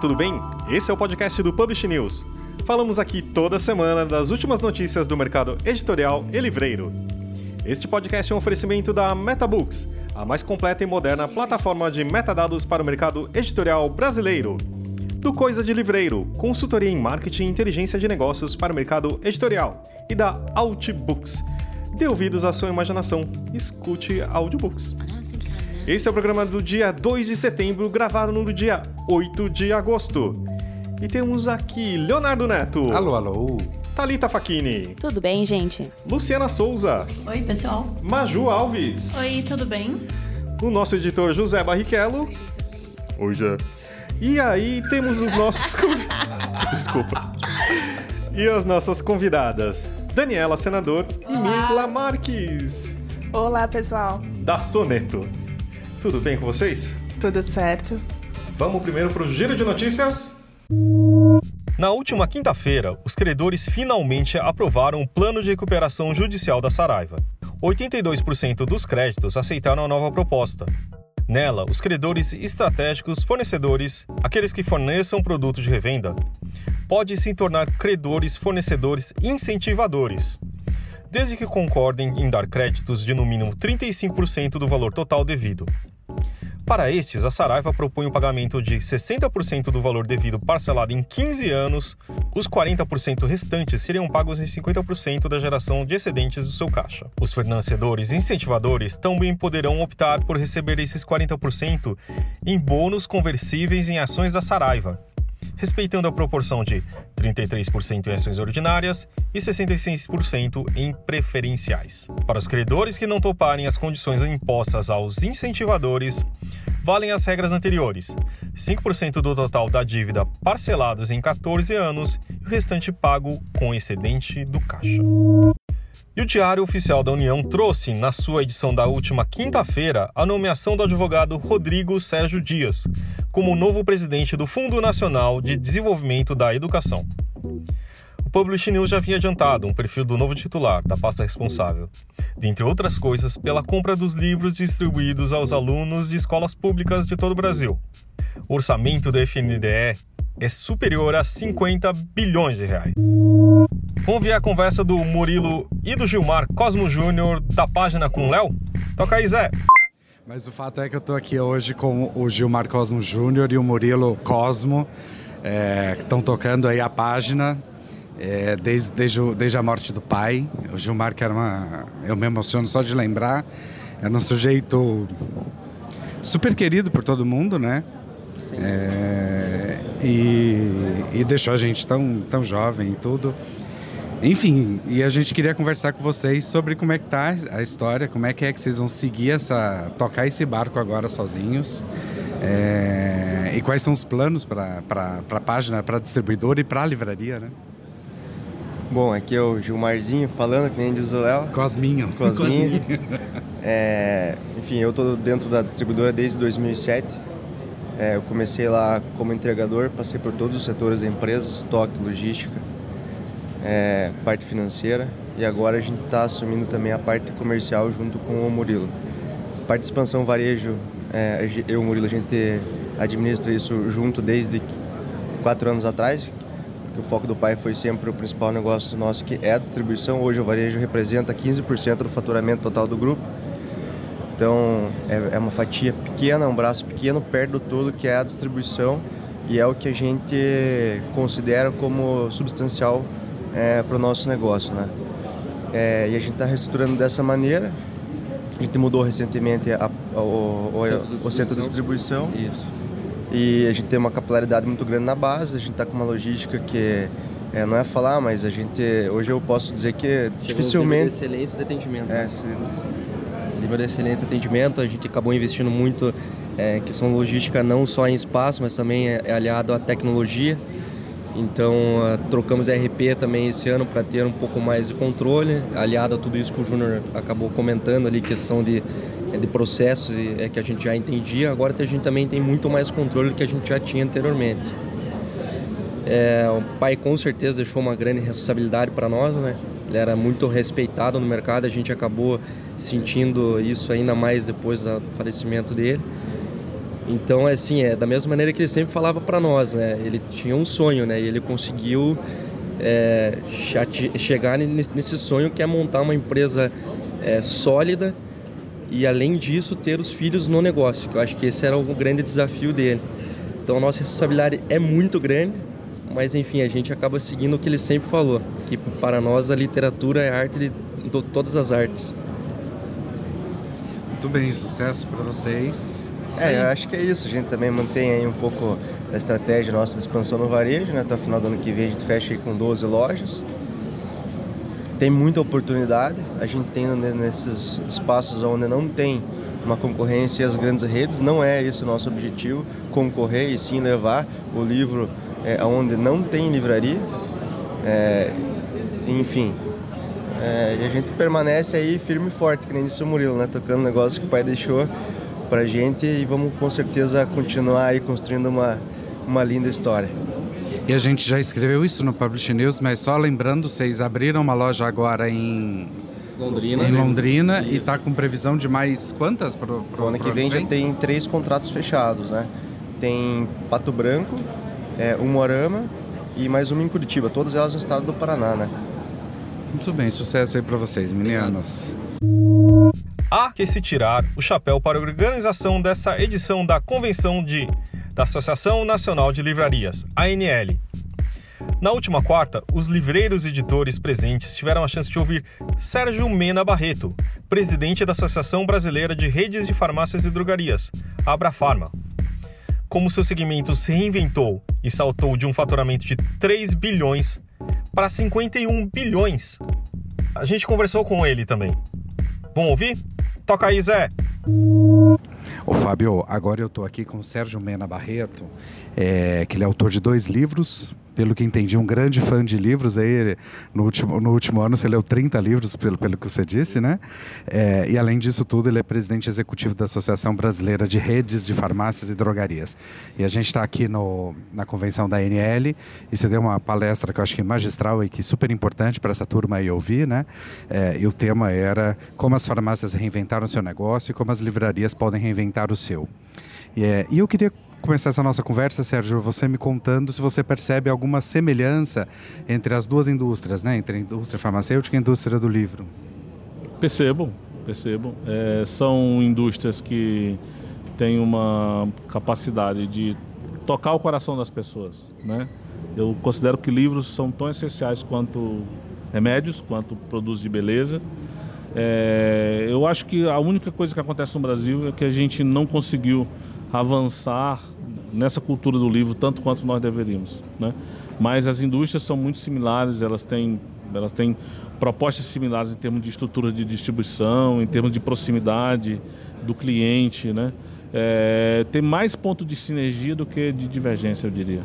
tudo bem? Esse é o podcast do Publish News. Falamos aqui toda semana das últimas notícias do mercado editorial e livreiro. Este podcast é um oferecimento da MetaBooks, a mais completa e moderna plataforma de metadados para o mercado editorial brasileiro. Do Coisa de Livreiro, consultoria em marketing e inteligência de negócios para o mercado editorial. E da Outbooks. Dê ouvidos à sua imaginação. Escute audiobooks. Esse é o programa do dia 2 de setembro, gravado no dia 8 de agosto. E temos aqui Leonardo Neto. Alô, alô. Thalita Facchini. Tudo bem, gente? Luciana Souza. Oi, pessoal. Maju Alves. Oi, tudo bem? O nosso editor José Barrichello. Oi, Jé. E aí temos os nossos. Desculpa. E as nossas convidadas. Daniela Senador e Mila Marques. Olá, pessoal. Da Soneto. Tudo bem com vocês? Tudo certo? Vamos primeiro para o giro de notícias. Na última quinta-feira, os credores finalmente aprovaram o plano de recuperação judicial da Saraiva. 82% dos créditos aceitaram a nova proposta. Nela, os credores estratégicos, fornecedores, aqueles que forneçam produtos de revenda, podem se tornar credores fornecedores incentivadores, desde que concordem em dar créditos de no mínimo 35% do valor total devido. Para estes, a Saraiva propõe o pagamento de 60% do valor devido parcelado em 15 anos, os 40% restantes seriam pagos em 50% da geração de excedentes do seu caixa. Os fornecedores incentivadores também poderão optar por receber esses 40% em bônus conversíveis em ações da Saraiva, respeitando a proporção de 33% em ações ordinárias e 66% em preferenciais. Para os credores que não toparem as condições impostas aos incentivadores, valem as regras anteriores: 5% do total da dívida parcelados em 14 anos e o restante pago com excedente do caixa. E o Diário Oficial da União trouxe, na sua edição da última quinta-feira, a nomeação do advogado Rodrigo Sérgio Dias como novo presidente do Fundo Nacional de Desenvolvimento da Educação. O Publish News já havia adiantado um perfil do novo titular da pasta responsável, dentre outras coisas, pela compra dos livros distribuídos aos alunos de escolas públicas de todo o Brasil. O orçamento do FNDE é superior a 50 bilhões de reais. Vamos ver a conversa do Murilo e do Gilmar Cosmo Júnior da página com Léo? Toca aí, Zé! Mas o fato é que eu estou aqui hoje com o Gilmar Cosmo Júnior e o Murilo Cosmo, é, que estão tocando aí a página é, desde, desde, desde, a morte do pai. O Gilmar, que era uma. Eu me emociono só de lembrar, era um sujeito super querido por todo mundo, né? É, e, e deixou a gente tão, tão jovem e tudo. Enfim, e a gente queria conversar com vocês sobre como é que tá a história, como é que é que vocês vão seguir essa. tocar esse barco agora sozinhos. É, e quais são os planos para a página, para a distribuidora e para a livraria, né? Bom, aqui é o Gilmarzinho falando, que nem diz o Léo. Cosminho. Cosminho. é, enfim, eu estou dentro da distribuidora desde 2007. É, eu comecei lá como entregador, passei por todos os setores da empresa, estoque, logística, é, parte financeira e agora a gente está assumindo também a parte comercial junto com o Murilo. A parte de expansão varejo, é, eu e o Murilo, a gente administra isso junto desde quatro anos atrás, porque o foco do pai foi sempre o principal negócio nosso, que é a distribuição. Hoje o varejo representa 15% do faturamento total do grupo. Então é, é uma fatia pequena, um braço pequeno perto do todo que é a distribuição e é o que a gente considera como substancial é, para o nosso negócio, né? É, e a gente está reestruturando dessa maneira. A gente mudou recentemente a, a, o, o, centro o, centro de distribuição. Isso. E a gente tem uma capilaridade muito grande na base. A gente está com uma logística que é, não é falar, mas a gente hoje eu posso dizer que Chegou dificilmente. De excelência de atendimento. É, né? Nível de excelência atendimento, a gente acabou investindo muito é, questão logística não só em espaço, mas também é, é aliado à tecnologia. Então, uh, trocamos RP também esse ano para ter um pouco mais de controle, aliado a tudo isso que o Júnior acabou comentando ali, questão de, é, de processos é, que a gente já entendia, agora a gente também tem muito mais controle do que a gente já tinha anteriormente. É, o pai com certeza deixou uma grande responsabilidade para nós, né? Ele era muito respeitado no mercado, a gente acabou sentindo isso ainda mais depois do falecimento dele. Então, assim, é da mesma maneira que ele sempre falava para nós, né? Ele tinha um sonho, né? E ele conseguiu é, chegar nesse sonho que é montar uma empresa é, sólida e, além disso, ter os filhos no negócio. Que eu acho que esse era o grande desafio dele. Então, a nossa responsabilidade é muito grande, mas, enfim, a gente acaba seguindo o que ele sempre falou, que para nós a literatura é arte de todas as artes. Muito bem, sucesso para vocês. É, eu acho que é isso. A gente também mantém aí um pouco da estratégia nossa de expansão no varejo, né? Até o final do ano que vem a gente fecha aí com 12 lojas. Tem muita oportunidade. A gente tem nesses espaços onde não tem uma concorrência e as grandes redes. Não é esse o nosso objetivo, concorrer e sim levar o livro é, onde não tem livraria. É, enfim, é, e a gente permanece aí firme e forte, que nem disse o Murilo, né? Tocando o negócio que o pai deixou para a gente e vamos com certeza continuar aí construindo uma, uma linda história. E a gente já escreveu isso no Publish News, mas só lembrando, vocês abriram uma loja agora em Londrina, em Londrina e está com previsão de mais quantas para o ano que vem? Já tem três contratos fechados, né? Tem Pato Branco, é, Umorama e mais uma em Curitiba, todas elas no estado do Paraná, né? Muito bem, sucesso aí para vocês, meninos. Há que se tirar o chapéu para a organização dessa edição da convenção de, da Associação Nacional de Livrarias, ANL. Na última quarta, os livreiros editores presentes tiveram a chance de ouvir Sérgio Mena Barreto, presidente da Associação Brasileira de Redes de Farmácias e Drogarias, Abrafarma. Como seu segmento se reinventou e saltou de um faturamento de 3 bilhões para 51 bilhões. A gente conversou com ele também. Vamos ouvir? Toca aí, Zé. Ô Fábio, agora eu estou aqui com o Sérgio Mena Barreto, é, que ele é autor de dois livros, pelo que entendi, um grande fã de livros. Aí, no último, no último ano, você leu 30 livros, pelo, pelo que você disse, né? É, e além disso tudo, ele é presidente executivo da Associação Brasileira de Redes de Farmácias e Drogarias. E a gente está aqui no, na convenção da ANL e você deu uma palestra que eu acho que magistral e que super importante para essa turma aí ouvir, né? É, e o tema era como as farmácias reinventaram seu negócio e como as livrarias podem reinventar o seu. E, é, e eu queria começar essa nossa conversa, Sérgio, você me contando se você percebe alguma semelhança entre as duas indústrias, né? Entre a indústria farmacêutica e a indústria do livro. Percebo, percebo. É, são indústrias que têm uma capacidade de tocar o coração das pessoas, né? Eu considero que livros são tão essenciais quanto remédios, quanto produtos de beleza. É, eu acho que a única coisa que acontece no Brasil é que a gente não conseguiu avançar nessa cultura do livro tanto quanto nós deveríamos, né? Mas as indústrias são muito similares, elas têm, elas têm propostas similares em termos de estrutura de distribuição, em termos de proximidade do cliente, né? É, tem mais ponto de sinergia do que de divergência, eu diria.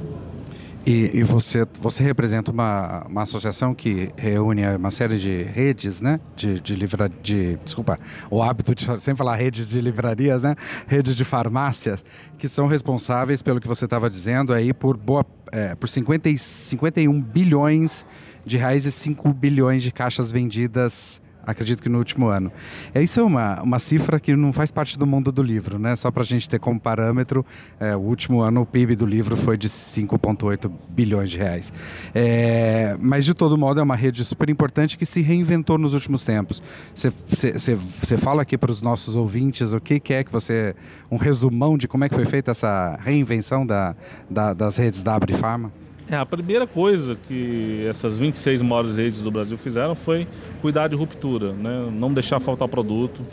E, e, você, você representa uma, uma associação que reúne uma série de redes, né? De, de livra, de Desculpa, o hábito de sempre falar redes de livrarias, né? Redes de farmácias, que são responsáveis, pelo que você estava dizendo, aí por, boa, é, por 50, 51 bilhões de reais e 5 bilhões de caixas vendidas acredito que no último ano. É, isso é uma, uma cifra que não faz parte do mundo do livro, né? Só para a gente ter como parâmetro, é, o último ano o PIB do livro foi de 5,8 bilhões de reais. É, mas, de todo modo, é uma rede super importante que se reinventou nos últimos tempos. Você fala aqui para os nossos ouvintes o que, que, é que você... um resumão de como é que foi feita essa reinvenção da, da das redes da Abrifarma? É, a primeira coisa que essas 26 maiores redes do Brasil fizeram foi cuidar de ruptura, né? não deixar faltar produto.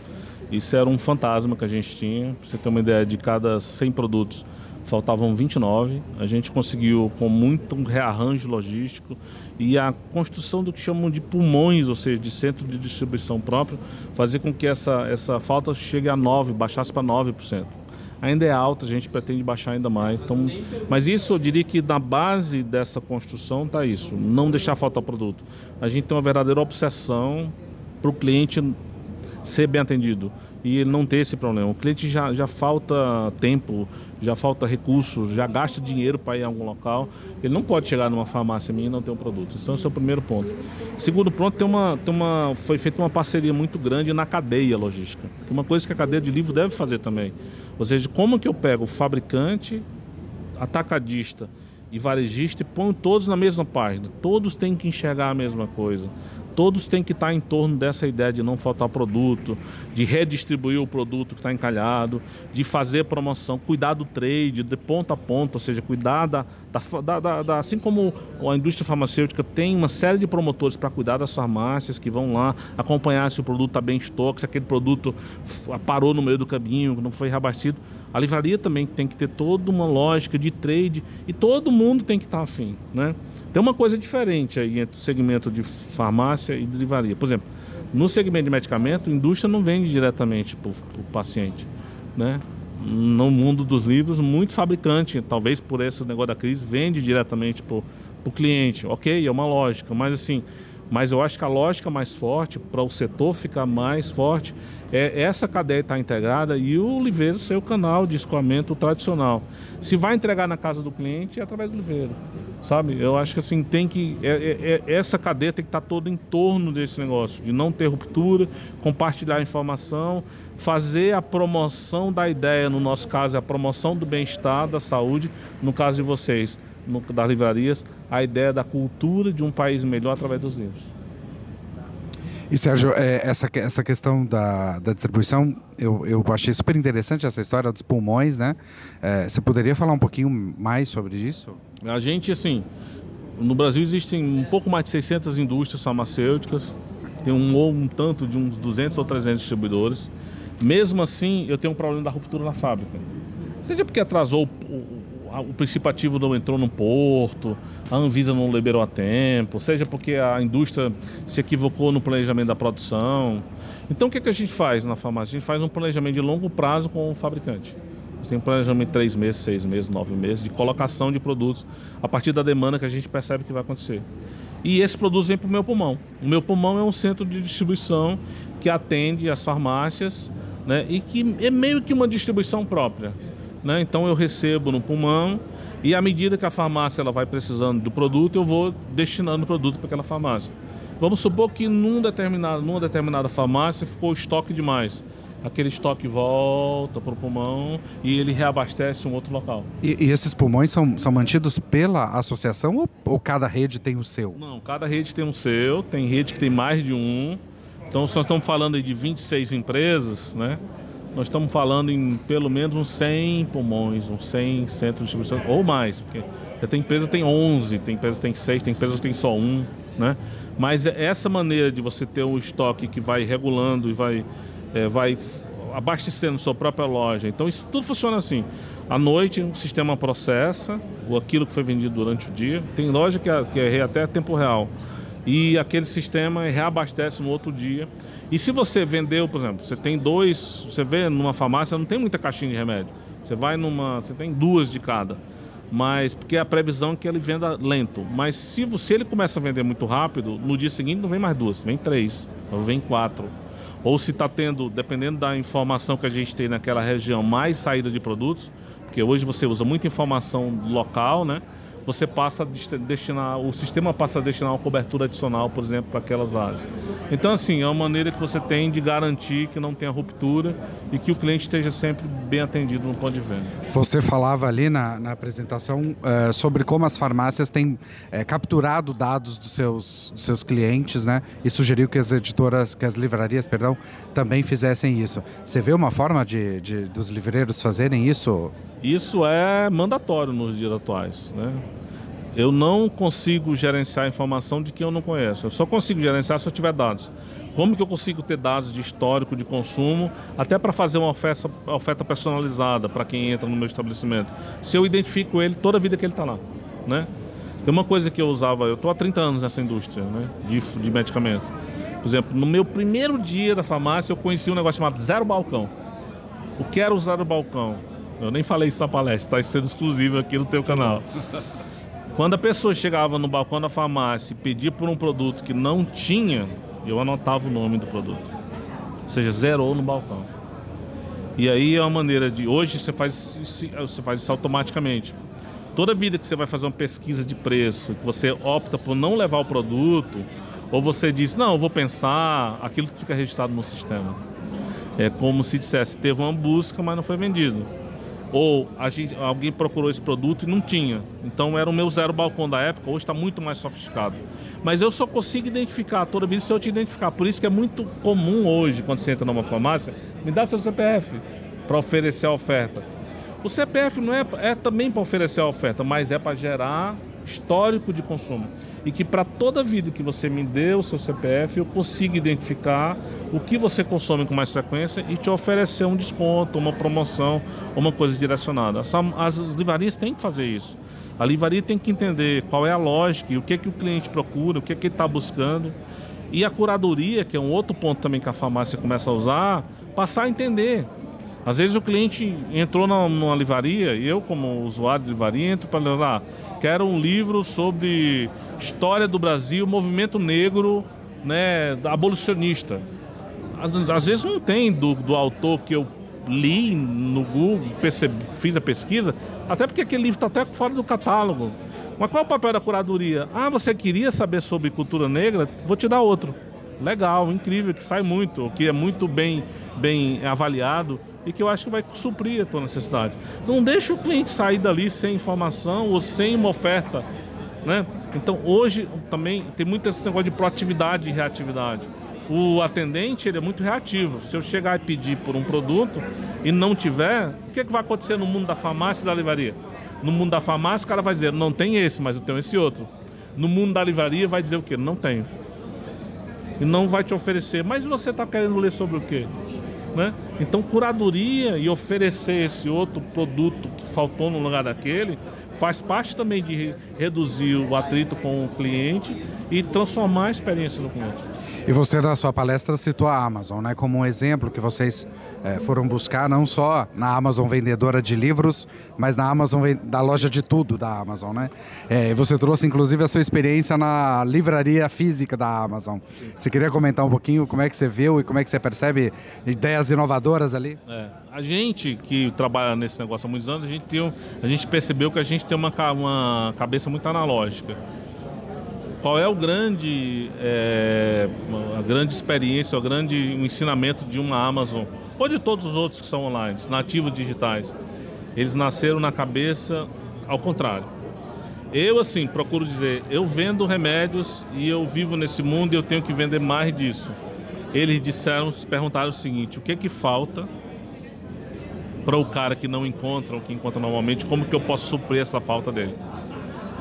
Isso era um fantasma que a gente tinha. Pra você ter uma ideia, de cada 100 produtos faltavam 29. A gente conseguiu, com muito rearranjo logístico e a construção do que chamam de pulmões, ou seja, de centro de distribuição próprio, fazer com que essa, essa falta chegue a 9, baixasse para 9% ainda é alta, a gente pretende baixar ainda mais. Então, mas isso eu diria que na base dessa construção está isso, não deixar faltar produto. A gente tem uma verdadeira obsessão para o cliente ser bem atendido e não ter esse problema. O cliente já, já falta tempo, já falta recursos, já gasta dinheiro para ir a algum local. Ele não pode chegar numa farmácia minha e não ter um produto. Esse é o seu primeiro ponto. Segundo ponto, tem uma, tem uma, foi feita uma parceria muito grande na cadeia logística. Uma coisa que a cadeia de livro deve fazer também. Ou seja, como que eu pego fabricante, atacadista e varejista e ponho todos na mesma página? Todos têm que enxergar a mesma coisa todos têm que estar em torno dessa ideia de não faltar produto, de redistribuir o produto que está encalhado, de fazer promoção, cuidar do trade de ponta a ponta, ou seja, cuidar da, da, da, da assim como a indústria farmacêutica tem uma série de promotores para cuidar das farmácias que vão lá acompanhar se o produto está bem em estoque, se aquele produto parou no meio do caminho, não foi reabastecido. A livraria também tem que ter toda uma lógica de trade e todo mundo tem que estar afim, né? Tem uma coisa diferente aí entre o segmento de farmácia e de. Por exemplo, no segmento de medicamento, a indústria não vende diretamente para o paciente. Né? No mundo dos livros, muito fabricante, talvez por esse negócio da crise, vende diretamente para o cliente. Ok, é uma lógica, mas assim, mas eu acho que a lógica mais forte, para o setor ficar mais forte, é essa cadeia estar integrada e o Liveiro ser o canal de escoamento tradicional. Se vai entregar na casa do cliente, é através do Liveiro. Sabe? Eu acho que assim, tem que. É, é, é, essa cadeia tem que estar toda em torno desse negócio, de não ter ruptura, compartilhar informação, fazer a promoção da ideia, no nosso caso, é a promoção do bem-estar, da saúde, no caso de vocês no, das livrarias a ideia da cultura de um país melhor através dos livros. E Sérgio, é, essa, essa questão da, da distribuição, eu, eu achei super interessante essa história dos pulmões, né? É, você poderia falar um pouquinho mais sobre isso? A gente, assim, no Brasil existem um pouco mais de 600 indústrias farmacêuticas, tem um, um tanto de uns 200 ou 300 distribuidores. Mesmo assim, eu tenho um problema da ruptura na fábrica. Seja porque atrasou o, o princípio ativo não entrou no porto, a Anvisa não liberou a tempo, seja porque a indústria se equivocou no planejamento da produção. Então o que, é que a gente faz na farmácia? A gente faz um planejamento de longo prazo com o fabricante. Tem um planejamento de três meses, seis meses, nove meses de colocação de produtos a partir da demanda que a gente percebe que vai acontecer. E esse produto vem para o meu pulmão. O meu pulmão é um centro de distribuição que atende as farmácias né, e que é meio que uma distribuição própria né? Então eu recebo no pulmão e à medida que a farmácia ela vai precisando do produto, eu vou destinando o produto para aquela farmácia. Vamos supor que num determinado, numa determinada farmácia ficou estoque demais. Aquele estoque volta para o pulmão e ele reabastece um outro local. E, e esses pulmões são, são mantidos pela associação ou, ou cada rede tem o seu? Não, cada rede tem o seu. Tem rede que tem mais de um. Então, nós estamos falando de 26 empresas, né? Nós estamos falando em pelo menos uns 100 pulmões, uns 100 centros de distribuição, ou mais, porque tem empresa que tem 11, tem empresa que tem 6, tem empresa que tem só um, né? Mas é essa maneira de você ter um estoque que vai regulando e vai, é, vai abastecendo sua própria loja. Então isso tudo funciona assim. À noite o sistema processa aquilo que foi vendido durante o dia. Tem loja que é, que é até tempo real e aquele sistema reabastece no outro dia. E se você vendeu, por exemplo, você tem dois, você vê numa farmácia não tem muita caixinha de remédio. Você vai numa, você tem duas de cada. Mas porque a previsão é que ele venda lento. Mas se você ele começa a vender muito rápido, no dia seguinte não vem mais duas, vem três, ou vem quatro. Ou se está tendo, dependendo da informação que a gente tem naquela região, mais saída de produtos, porque hoje você usa muita informação local, né? Você passa a destinar, o sistema passa a destinar uma cobertura adicional, por exemplo, para aquelas áreas. Então, assim, é uma maneira que você tem de garantir que não tenha ruptura e que o cliente esteja sempre bem atendido no ponto de venda. Você falava ali na, na apresentação uh, sobre como as farmácias têm uh, capturado dados dos seus, dos seus clientes, né? E sugeriu que as editoras, que as livrarias, perdão, também fizessem isso. Você vê uma forma de, de dos livreiros fazerem isso? Isso é mandatório nos dias atuais, né? Eu não consigo gerenciar informação de quem eu não conheço. Eu só consigo gerenciar se eu tiver dados. Como que eu consigo ter dados de histórico de consumo, até para fazer uma oferta, oferta personalizada para quem entra no meu estabelecimento? Se eu identifico ele toda a vida que ele está lá, né? Tem uma coisa que eu usava, eu estou há 30 anos nessa indústria né, de, de medicamentos. Por exemplo, no meu primeiro dia da farmácia, eu conheci um negócio chamado zero balcão. O que era o zero balcão? Eu nem falei isso na palestra, está sendo exclusivo aqui no teu canal. Quando a pessoa chegava no balcão da farmácia e pedia por um produto que não tinha, eu anotava o nome do produto. Ou seja, zerou no balcão. E aí é uma maneira de. Hoje você faz, você faz isso automaticamente. Toda vida que você vai fazer uma pesquisa de preço, que você opta por não levar o produto, ou você diz, não, eu vou pensar, aquilo fica registrado no sistema. É como se dissesse, teve uma busca, mas não foi vendido. Ou gente, alguém procurou esse produto e não tinha. Então era o meu zero balcão da época, hoje está muito mais sofisticado. Mas eu só consigo identificar toda vez se eu te identificar. Por isso que é muito comum hoje, quando você entra numa farmácia, me dá seu CPF para oferecer a oferta. O CPF não é, é também para oferecer a oferta, mas é para gerar histórico de consumo. E que para toda vida que você me deu o seu CPF, eu consiga identificar o que você consome com mais frequência e te oferecer um desconto, uma promoção, uma coisa direcionada. As, as livrarias têm que fazer isso. A livraria tem que entender qual é a lógica e o que, é que o cliente procura, o que, é que ele está buscando. E a curadoria, que é um outro ponto também que a farmácia começa a usar, passar a entender às vezes o cliente entrou numa livraria e eu, como usuário de livraria, entro para lá, quero um livro sobre história do Brasil, movimento negro, né, abolicionista. Às, às vezes não tem do, do autor que eu li no Google, percebi, fiz a pesquisa, até porque aquele livro está até fora do catálogo. Mas qual é o papel da curadoria? Ah, você queria saber sobre cultura negra? Vou te dar outro. Legal, incrível, que sai muito, que é muito bem, bem avaliado e que eu acho que vai suprir a tua necessidade. Então não deixa o cliente sair dali sem informação ou sem uma oferta. Né? Então hoje também tem muito esse negócio de proatividade e reatividade. O atendente ele é muito reativo. Se eu chegar e pedir por um produto e não tiver, o que, é que vai acontecer no mundo da farmácia e da livraria? No mundo da farmácia o cara vai dizer, não tem esse, mas eu tenho esse outro. No mundo da livraria vai dizer o quê? Não tenho. E não vai te oferecer. Mas você está querendo ler sobre o quê? Né? Então, curadoria e oferecer esse outro produto que faltou no lugar daquele faz parte também de reduzir o atrito com o cliente e transformar a experiência do cliente. E você, na sua palestra, citou a Amazon né, como um exemplo que vocês é, foram buscar, não só na Amazon vendedora de livros, mas na Amazon da loja de tudo da Amazon. Né? É, você trouxe, inclusive, a sua experiência na livraria física da Amazon. Você queria comentar um pouquinho como é que você viu e como é que você percebe ideias inovadoras ali? É, a gente que trabalha nesse negócio há muitos anos, a gente, tem, a gente percebeu que a gente tem uma, uma cabeça muito analógica qual é o grande, é, a grande experiência, o grande ensinamento de uma Amazon, ou de todos os outros que são online, nativos digitais. Eles nasceram na cabeça ao contrário. Eu, assim, procuro dizer, eu vendo remédios e eu vivo nesse mundo e eu tenho que vender mais disso. Eles disseram, se perguntaram o seguinte, o que é que falta para o cara que não encontra o que encontra normalmente, como que eu posso suprir essa falta dele?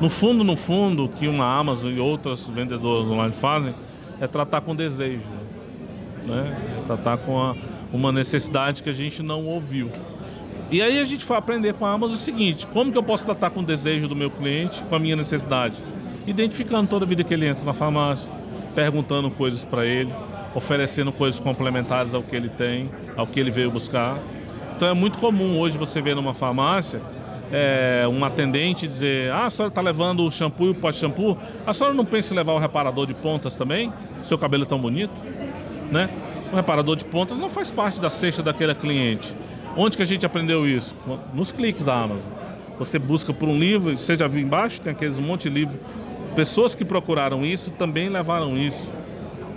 No fundo, no fundo, o que uma Amazon e outras vendedoras online fazem é tratar com desejo, né? É tratar com a, uma necessidade que a gente não ouviu. E aí a gente foi aprender com a Amazon o seguinte: como que eu posso tratar com o desejo do meu cliente, com a minha necessidade? Identificando toda a vida que ele entra na farmácia, perguntando coisas para ele, oferecendo coisas complementares ao que ele tem, ao que ele veio buscar. Então é muito comum hoje você ver numa farmácia é, um atendente dizer: Ah, a senhora está levando o shampoo e o pós-shampoo, a senhora não pensa em levar o reparador de pontas também? Seu cabelo é tão bonito, né? O reparador de pontas não faz parte da cesta daquele cliente. Onde que a gente aprendeu isso? Nos cliques da Amazon. Você busca por um livro, você já viu embaixo, tem aqueles um monte de livro. Pessoas que procuraram isso também levaram isso,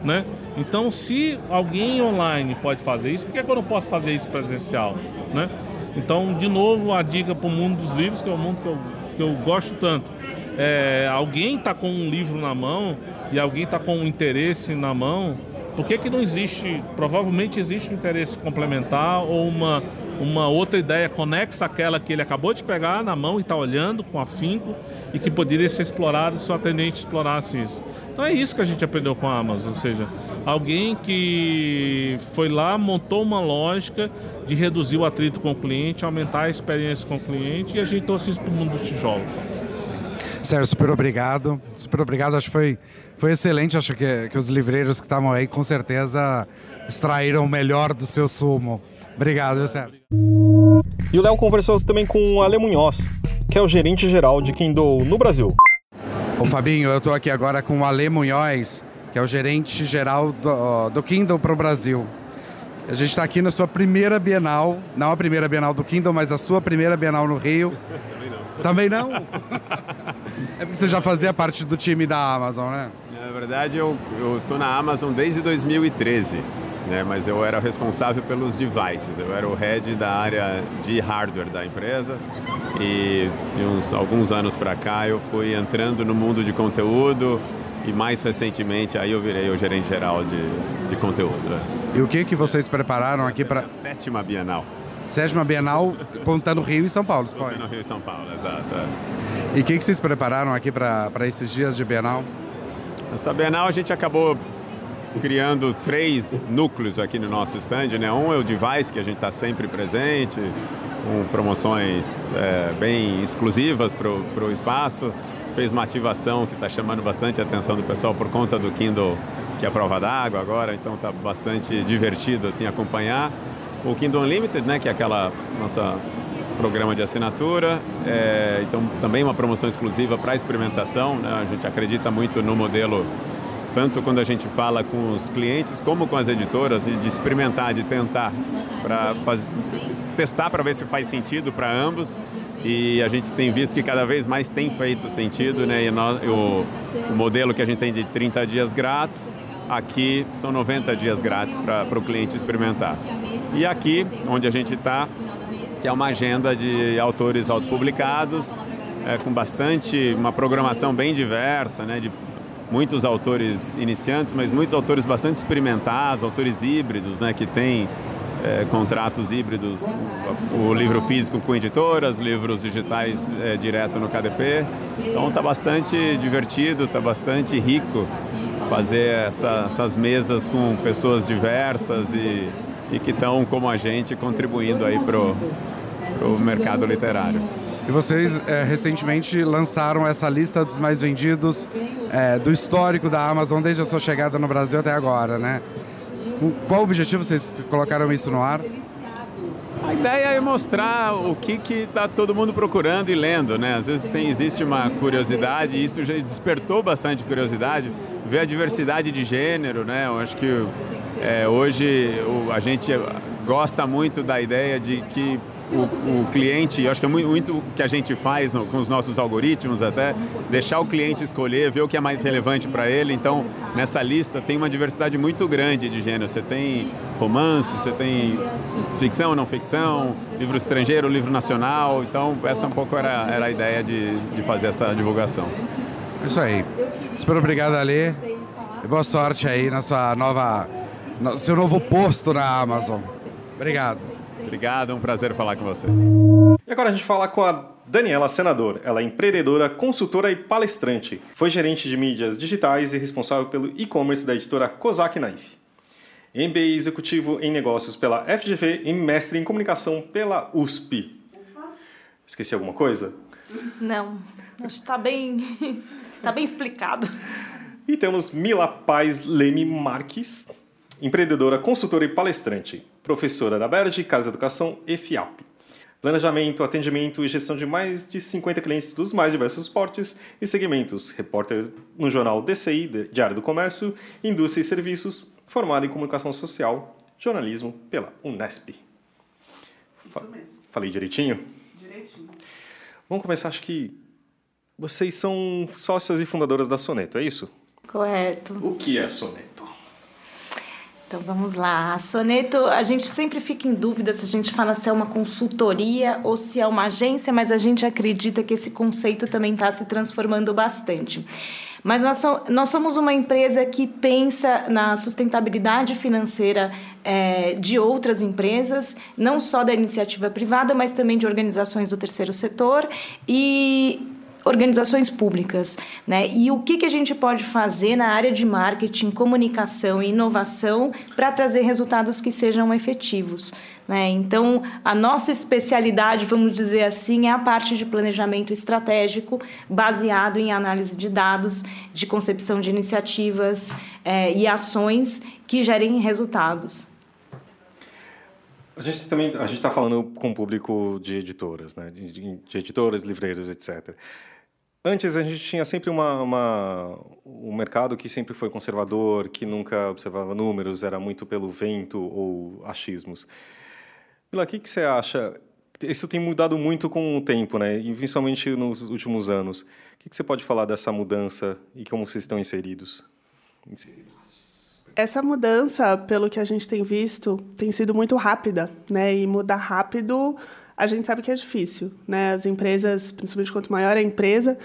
né? Então, se alguém online pode fazer isso, por que, eu não posso fazer isso presencial, né? Então, de novo, a dica para o mundo dos livros, que é o mundo que eu, que eu gosto tanto. É, alguém está com um livro na mão e alguém está com um interesse na mão, por que, que não existe? Provavelmente existe um interesse complementar ou uma, uma outra ideia conexa àquela que ele acabou de pegar na mão e está olhando com afinco e que poderia ser explorado se o atendente explorasse isso. Então é isso que a gente aprendeu com a Amazon, ou seja, alguém que foi lá, montou uma lógica de reduzir o atrito com o cliente, aumentar a experiência com o cliente e a gente trouxe isso para o mundo dos tijolos. Sérgio, super obrigado. Super obrigado, acho que foi, foi excelente. Acho que, que os livreiros que estavam aí com certeza extraíram o melhor do seu sumo. Obrigado, Sérgio. E o Léo conversou também com o Ale Munhoz, que é o gerente geral de Kindle no Brasil. Ô Fabinho, eu estou aqui agora com o Ale Munhoz, que é o gerente geral do, do Kindle para o Brasil. A gente está aqui na sua primeira Bienal, não a primeira Bienal do Kindle, mas a sua primeira Bienal no Rio. Também não. Também não? é porque você já fazia parte do time da Amazon, né? Na verdade, eu estou na Amazon desde 2013. Né? mas eu era responsável pelos devices, eu era o head da área de hardware da empresa e de uns alguns anos para cá eu fui entrando no mundo de conteúdo e mais recentemente aí eu virei o gerente geral de, de conteúdo. Né? E o que que vocês prepararam aqui para sétima Bienal? Sétima Bienal, contando Rio e São Paulo, Contando Rio e São Paulo, exato. É. E o que, que vocês prepararam aqui para esses dias de Bienal? Essa Bienal a gente acabou criando três núcleos aqui no nosso stand, né? Um é o device, que a gente está sempre presente, com promoções é, bem exclusivas para o espaço. Fez uma ativação que está chamando bastante a atenção do pessoal por conta do Kindle, que é a prova d'água agora, então está bastante divertido assim acompanhar. O Kindle Unlimited, né, que é aquela nossa programa de assinatura, é, então também uma promoção exclusiva para experimentação. Né? A gente acredita muito no modelo tanto quando a gente fala com os clientes como com as editoras, de experimentar, de tentar, para testar para ver se faz sentido para ambos. E a gente tem visto que cada vez mais tem feito sentido, né? E o, o modelo que a gente tem de 30 dias grátis, aqui são 90 dias grátis para o cliente experimentar. E aqui, onde a gente está, que é uma agenda de autores autopublicados, é, com bastante, uma programação bem diversa, né, de muitos autores iniciantes, mas muitos autores bastante experimentados, autores híbridos, né, que têm é, contratos híbridos, o, livro físico com editoras, livros digitais é, direto no KDP. Então está bastante divertido, está bastante rico fazer essa, essas mesas com pessoas diversas e, e que estão, como a gente, contribuindo aí para o mercado literário. E vocês é, recentemente lançaram essa lista dos mais vendidos é, do histórico da Amazon desde a sua chegada no Brasil até agora, né? Qual o objetivo vocês colocaram isso no ar? A ideia é mostrar o que está todo mundo procurando e lendo, né? Às vezes tem, existe uma curiosidade, e isso já despertou bastante curiosidade, ver a diversidade de gênero, né? Eu acho que é, hoje o, a gente gosta muito da ideia de que o, o cliente, eu acho que é muito, muito que a gente faz com os nossos algoritmos até, deixar o cliente escolher, ver o que é mais relevante para ele. Então, nessa lista tem uma diversidade muito grande de gênero. Você tem romance, você tem ficção, não ficção, livro estrangeiro, livro nacional. Então, essa um pouco era, era a ideia de, de fazer essa divulgação. Isso aí. Super obrigado, Ali. E boa sorte aí na sua nova, no seu novo posto na Amazon. Obrigado. Obrigado, é um prazer falar com vocês. E agora a gente fala com a Daniela Senador. Ela é empreendedora, consultora e palestrante. Foi gerente de mídias digitais e responsável pelo e-commerce da editora Kozak Knife. MBA executivo em negócios pela FGV e mestre em comunicação pela USP. Esqueci alguma coisa? Não, acho que está bem, tá bem explicado. E temos Mila Paz Leme Marques, empreendedora, consultora e palestrante professora da Berge, Casa Educação e FIAP. Planejamento, atendimento e gestão de mais de 50 clientes dos mais diversos portes e segmentos. Repórter no jornal DCI, Diário do Comércio, Indústria e Serviços, formada em Comunicação Social, Jornalismo pela Unesp. Isso mesmo. Falei direitinho? Direitinho. Vamos começar, acho que vocês são sócias e fundadoras da Soneto, é isso? Correto. O que é Soneto? Então vamos lá. Soneto, a gente sempre fica em dúvida se a gente fala se é uma consultoria ou se é uma agência, mas a gente acredita que esse conceito também está se transformando bastante. Mas nós, so, nós somos uma empresa que pensa na sustentabilidade financeira é, de outras empresas, não só da iniciativa privada, mas também de organizações do terceiro setor e organizações públicas, né? E o que, que a gente pode fazer na área de marketing, comunicação e inovação para trazer resultados que sejam efetivos, né? Então, a nossa especialidade, vamos dizer assim, é a parte de planejamento estratégico baseado em análise de dados, de concepção de iniciativas é, e ações que gerem resultados. A gente também a gente está falando com o público de editoras, né? de, de editoras, livreiros, etc. Antes a gente tinha sempre uma, uma, um mercado que sempre foi conservador, que nunca observava números, era muito pelo vento ou achismos. Mila, o que, que você acha? Isso tem mudado muito com o tempo, né? E principalmente nos últimos anos. O que, que você pode falar dessa mudança e como vocês estão inseridos? Essa mudança, pelo que a gente tem visto, tem sido muito rápida, né? E mudar rápido, a gente sabe que é difícil, né? As empresas, principalmente quanto maior a empresa,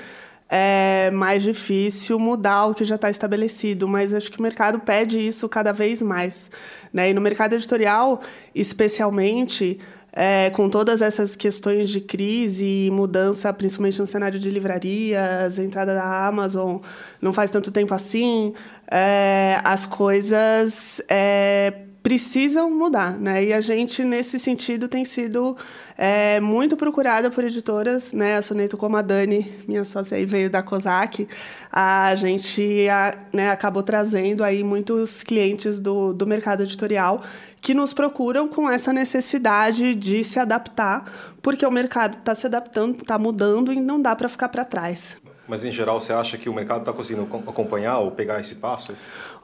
é mais difícil mudar o que já está estabelecido, mas acho que o mercado pede isso cada vez mais. Né? E no mercado editorial, especialmente, é, com todas essas questões de crise e mudança, principalmente no cenário de livrarias, entrada da Amazon não faz tanto tempo assim, é, as coisas é, precisam mudar, né? E a gente nesse sentido tem sido é, muito procurada por editoras, né? A Soneto como a Dani, minha sócia aí veio da COSAC, a gente a, né, acabou trazendo aí muitos clientes do, do mercado editorial que nos procuram com essa necessidade de se adaptar, porque o mercado está se adaptando, está mudando e não dá para ficar para trás. Mas, em geral, você acha que o mercado está conseguindo acompanhar ou pegar esse passo?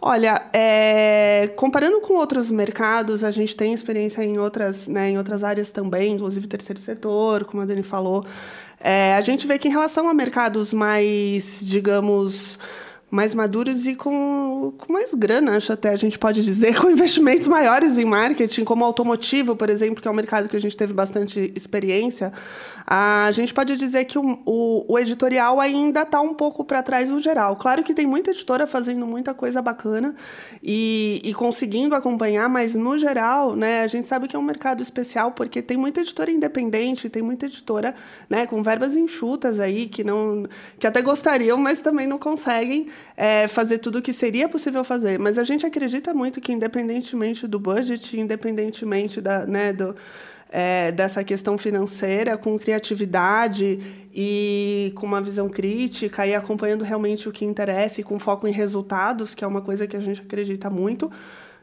Olha, é, comparando com outros mercados, a gente tem experiência em outras, né, em outras áreas também, inclusive terceiro setor, como a Dani falou. É, a gente vê que em relação a mercados mais, digamos, mais maduros e com, com mais grana, acho até a gente pode dizer, com investimentos maiores em marketing, como automotivo, por exemplo, que é um mercado que a gente teve bastante experiência, a gente pode dizer que o, o, o editorial ainda está um pouco para trás no geral. Claro que tem muita editora fazendo muita coisa bacana e, e conseguindo acompanhar, mas no geral, né, a gente sabe que é um mercado especial porque tem muita editora independente, tem muita editora né, com verbas enxutas aí que não que até gostariam, mas também não conseguem é, fazer tudo o que seria possível fazer. Mas a gente acredita muito que, independentemente do budget, independentemente da, né, do, é, dessa questão financeira, com criatividade e com uma visão crítica e acompanhando realmente o que interessa e com foco em resultados, que é uma coisa que a gente acredita muito,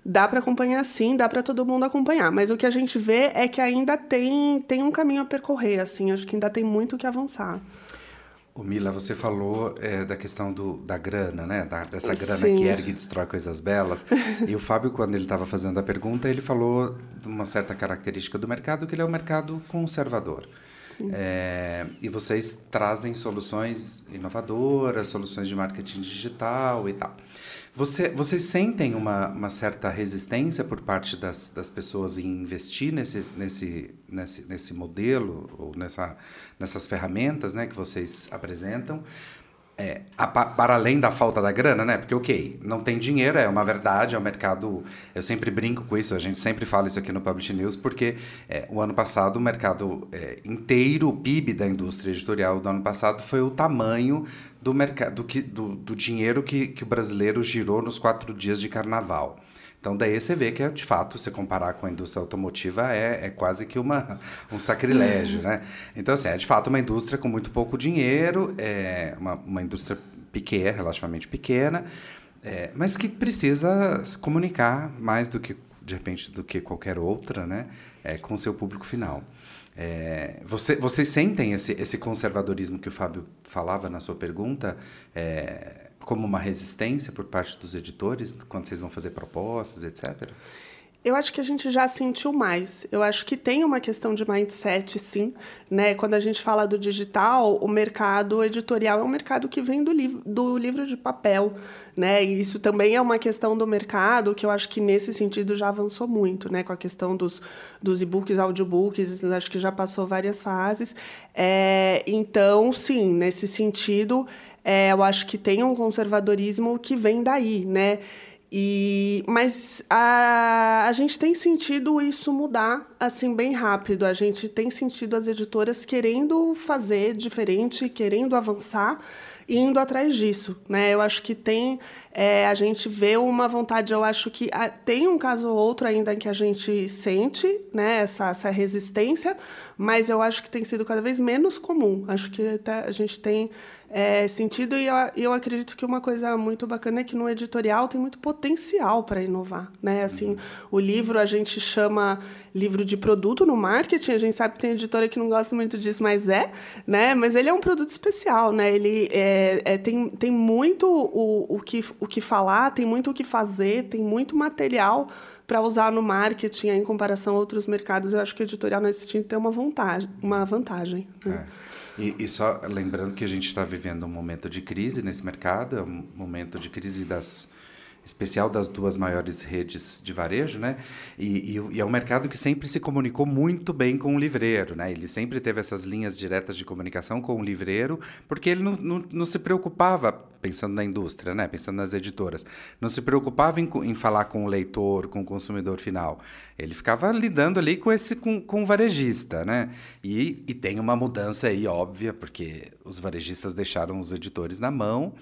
dá para acompanhar sim, dá para todo mundo acompanhar. Mas o que a gente vê é que ainda tem, tem um caminho a percorrer, assim, acho que ainda tem muito o que avançar. O Mila, você falou é, da questão do, da grana, né? Da, dessa grana Sim. que ergue e destrói coisas belas. e o Fábio, quando ele estava fazendo a pergunta, ele falou de uma certa característica do mercado, que ele é um mercado conservador. É, e vocês trazem soluções inovadoras, soluções de marketing digital e tal. Você, vocês sentem uma, uma certa resistência por parte das, das pessoas em investir nesse, nesse, nesse, nesse modelo ou nessa, nessas ferramentas né, que vocês apresentam? É, a, para além da falta da grana, né? Porque, ok, não tem dinheiro, é uma verdade, é um mercado. Eu sempre brinco com isso, a gente sempre fala isso aqui no Publish News, porque é, o ano passado o mercado é, inteiro, o PIB da indústria editorial do ano passado foi o tamanho do, do, do dinheiro que, que o brasileiro girou nos quatro dias de carnaval. Então, daí você vê que, de fato, se comparar com a indústria automotiva, é, é quase que uma, um sacrilégio, né? Então, assim, é de fato uma indústria com muito pouco dinheiro, é uma, uma indústria pequena, relativamente pequena, é, mas que precisa se comunicar mais do que, de repente, do que qualquer outra, né? É, com seu público final. É, você, vocês sentem esse, esse conservadorismo que o Fábio falava na sua pergunta? É, como uma resistência por parte dos editores quando vocês vão fazer propostas, etc? Eu acho que a gente já sentiu mais. Eu acho que tem uma questão de mindset, sim. Né? Quando a gente fala do digital, o mercado editorial é um mercado que vem do, livro, do livro de papel. Né? E isso também é uma questão do mercado que eu acho que nesse sentido já avançou muito, né? Com a questão dos, dos e-books, audiobooks, acho que já passou várias fases. É, então, sim, nesse sentido, é, eu acho que tem um conservadorismo que vem daí, né? E, mas a, a gente tem sentido isso mudar assim bem rápido. A gente tem sentido as editoras querendo fazer diferente, querendo avançar e indo atrás disso, né? Eu acho que tem é, a gente vê uma vontade. Eu acho que a, tem um caso ou outro ainda que a gente sente, né? Essa, essa resistência, mas eu acho que tem sido cada vez menos comum. Acho que até a gente tem é, sentido. E eu, eu acredito que uma coisa muito bacana é que no editorial tem muito potencial para inovar. Né? Assim, o livro a gente chama livro de produto no marketing. A gente sabe que tem editora que não gosta muito disso, mas é. Né? Mas ele é um produto especial. Né? Ele é, é tem, tem muito o, o, que, o que falar, tem muito o que fazer, tem muito material para usar no marketing em comparação a outros mercados. Eu acho que o editorial nesse sentido tem uma vantagem. Uma vantagem né? é. E, e, só lembrando que a gente está vivendo um momento de crise nesse mercado, é um momento de crise das especial das duas maiores redes de varejo, né? E, e, e, é um mercado que sempre se comunicou muito bem com o livreiro, né? Ele sempre teve essas linhas diretas de comunicação com o livreiro, porque ele não, não, não se preocupava, pensando na indústria, né? Pensando nas editoras, não se preocupava em, em falar com o leitor, com o consumidor final. Ele ficava lidando ali com esse com, com o varejista, né? E, e tem uma mudança aí óbvia, porque os varejistas deixaram os editores na mão.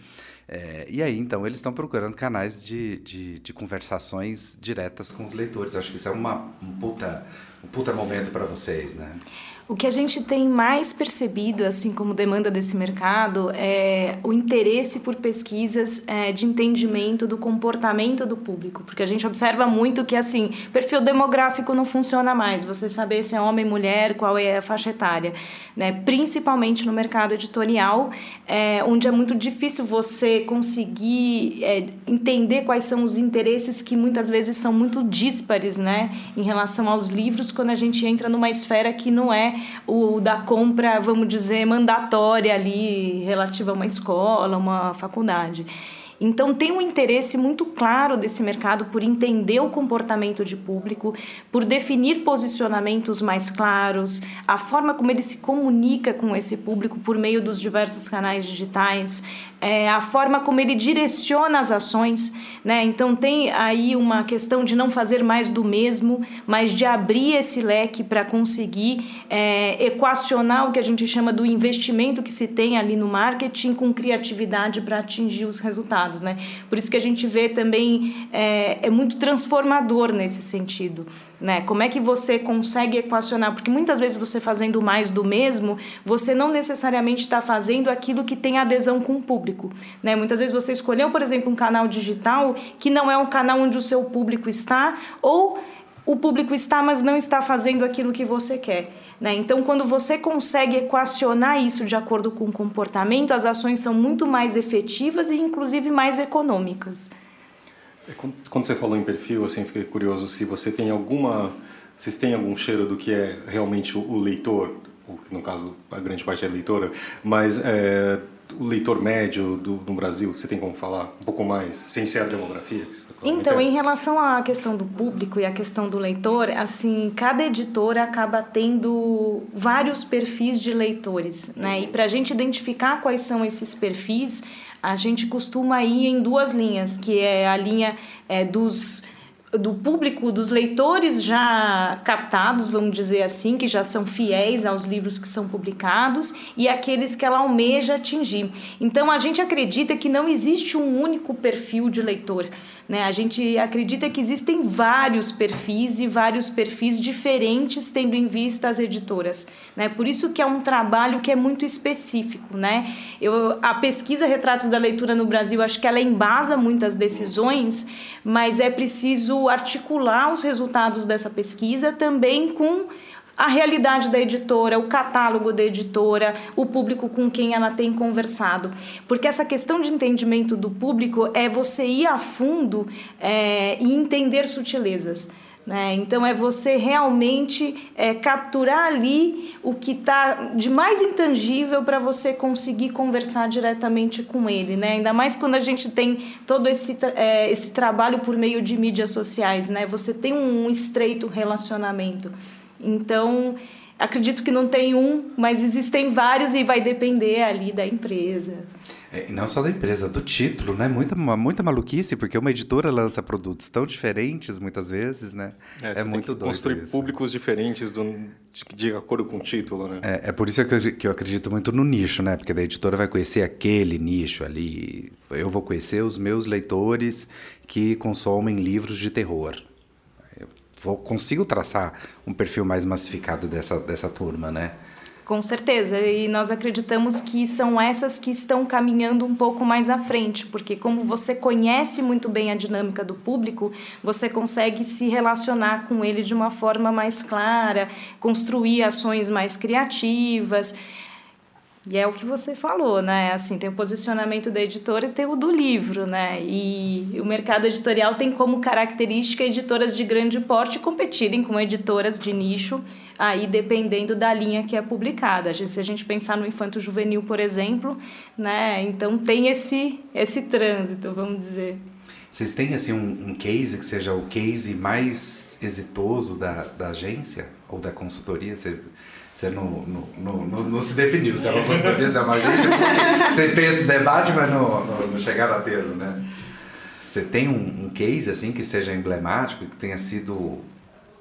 É, e aí, então, eles estão procurando canais de, de, de, conversações diretas com os leitores. Acho que isso é uma, um, puta, um puta momento para vocês, né? O que a gente tem mais percebido, assim como demanda desse mercado, é o interesse por pesquisas é, de entendimento do comportamento do público, porque a gente observa muito que assim perfil demográfico não funciona mais. Você saber se é homem, mulher, qual é a faixa etária, né? Principalmente no mercado editorial, é, onde é muito difícil você conseguir é, entender quais são os interesses que muitas vezes são muito díspares, né, em relação aos livros, quando a gente entra numa esfera que não é o da compra, vamos dizer, mandatória ali, relativa a uma escola, uma faculdade. Então, tem um interesse muito claro desse mercado por entender o comportamento de público, por definir posicionamentos mais claros, a forma como ele se comunica com esse público por meio dos diversos canais digitais, é, a forma como ele direciona as ações. Né? Então, tem aí uma questão de não fazer mais do mesmo, mas de abrir esse leque para conseguir é, equacionar o que a gente chama do investimento que se tem ali no marketing com criatividade para atingir os resultados. Né? Por isso que a gente vê também é, é muito transformador nesse sentido. Né? Como é que você consegue equacionar? Porque muitas vezes você fazendo mais do mesmo, você não necessariamente está fazendo aquilo que tem adesão com o público. Né? Muitas vezes você escolheu, por exemplo, um canal digital que não é um canal onde o seu público está, ou o público está, mas não está fazendo aquilo que você quer. Né? Então, quando você consegue equacionar isso de acordo com o comportamento, as ações são muito mais efetivas e, inclusive, mais econômicas. É, quando você falou em perfil, assim, fiquei curioso se você tem alguma, vocês têm algum cheiro do que é realmente o leitor, ou no caso a grande parte é leitora, mas é, o leitor médio do, no Brasil, você tem como falar um pouco mais, sem ser a demografia? então, em relação à questão do público e à questão do leitor, assim, cada editora acaba tendo vários perfis de leitores, né? E para a gente identificar quais são esses perfis, a gente costuma ir em duas linhas, que é a linha é, dos do público, dos leitores já captados, vamos dizer assim, que já são fiéis aos livros que são publicados e aqueles que ela almeja atingir. Então a gente acredita que não existe um único perfil de leitor. Né? A gente acredita que existem vários perfis e vários perfis diferentes tendo em vista as editoras. Né? Por isso que é um trabalho que é muito específico. Né? Eu, a pesquisa Retratos da Leitura no Brasil, acho que ela embasa muitas decisões, mas é preciso articular os resultados dessa pesquisa também com a realidade da editora, o catálogo da editora, o público com quem ela tem conversado. Porque essa questão de entendimento do público é você ir a fundo é, e entender sutilezas. Né? Então é você realmente é, capturar ali o que está de mais intangível para você conseguir conversar diretamente com ele, né? Ainda mais quando a gente tem todo esse, é, esse trabalho por meio de mídias sociais, né? Você tem um estreito relacionamento. Então, acredito que não tem um, mas existem vários e vai depender ali da empresa. É, e não só da empresa, do título, né? Muita, muita maluquice, porque uma editora lança produtos tão diferentes muitas vezes, né? É, é muito doido. Construir isso. públicos diferentes do, de, de, acordo com o título, né? É, é por isso que eu, que eu acredito muito no nicho, né? Porque a editora vai conhecer aquele nicho ali. Eu vou conhecer os meus leitores que consomem livros de terror consigo traçar um perfil mais massificado dessa, dessa turma, né? Com certeza, e nós acreditamos que são essas que estão caminhando um pouco mais à frente, porque como você conhece muito bem a dinâmica do público, você consegue se relacionar com ele de uma forma mais clara, construir ações mais criativas. E é o que você falou, né? Assim, tem o posicionamento da editora e tem o do livro, né? E o mercado editorial tem como característica editoras de grande porte competirem com editoras de nicho aí dependendo da linha que é publicada. Se a gente pensar no infanto juvenil, por exemplo, né, então tem esse esse trânsito, vamos dizer. Vocês têm assim um, um case que seja o case mais exitoso da, da agência ou da consultoria? Você, você não, não, não, não, se definiu se é uma consultoria, se é uma agência. Vocês têm esse debate, mas não, não, não chegaram a ter, né? Você tem um, um, case assim que seja emblemático, que tenha sido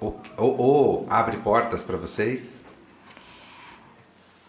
ou, ou, ou abre portas para vocês?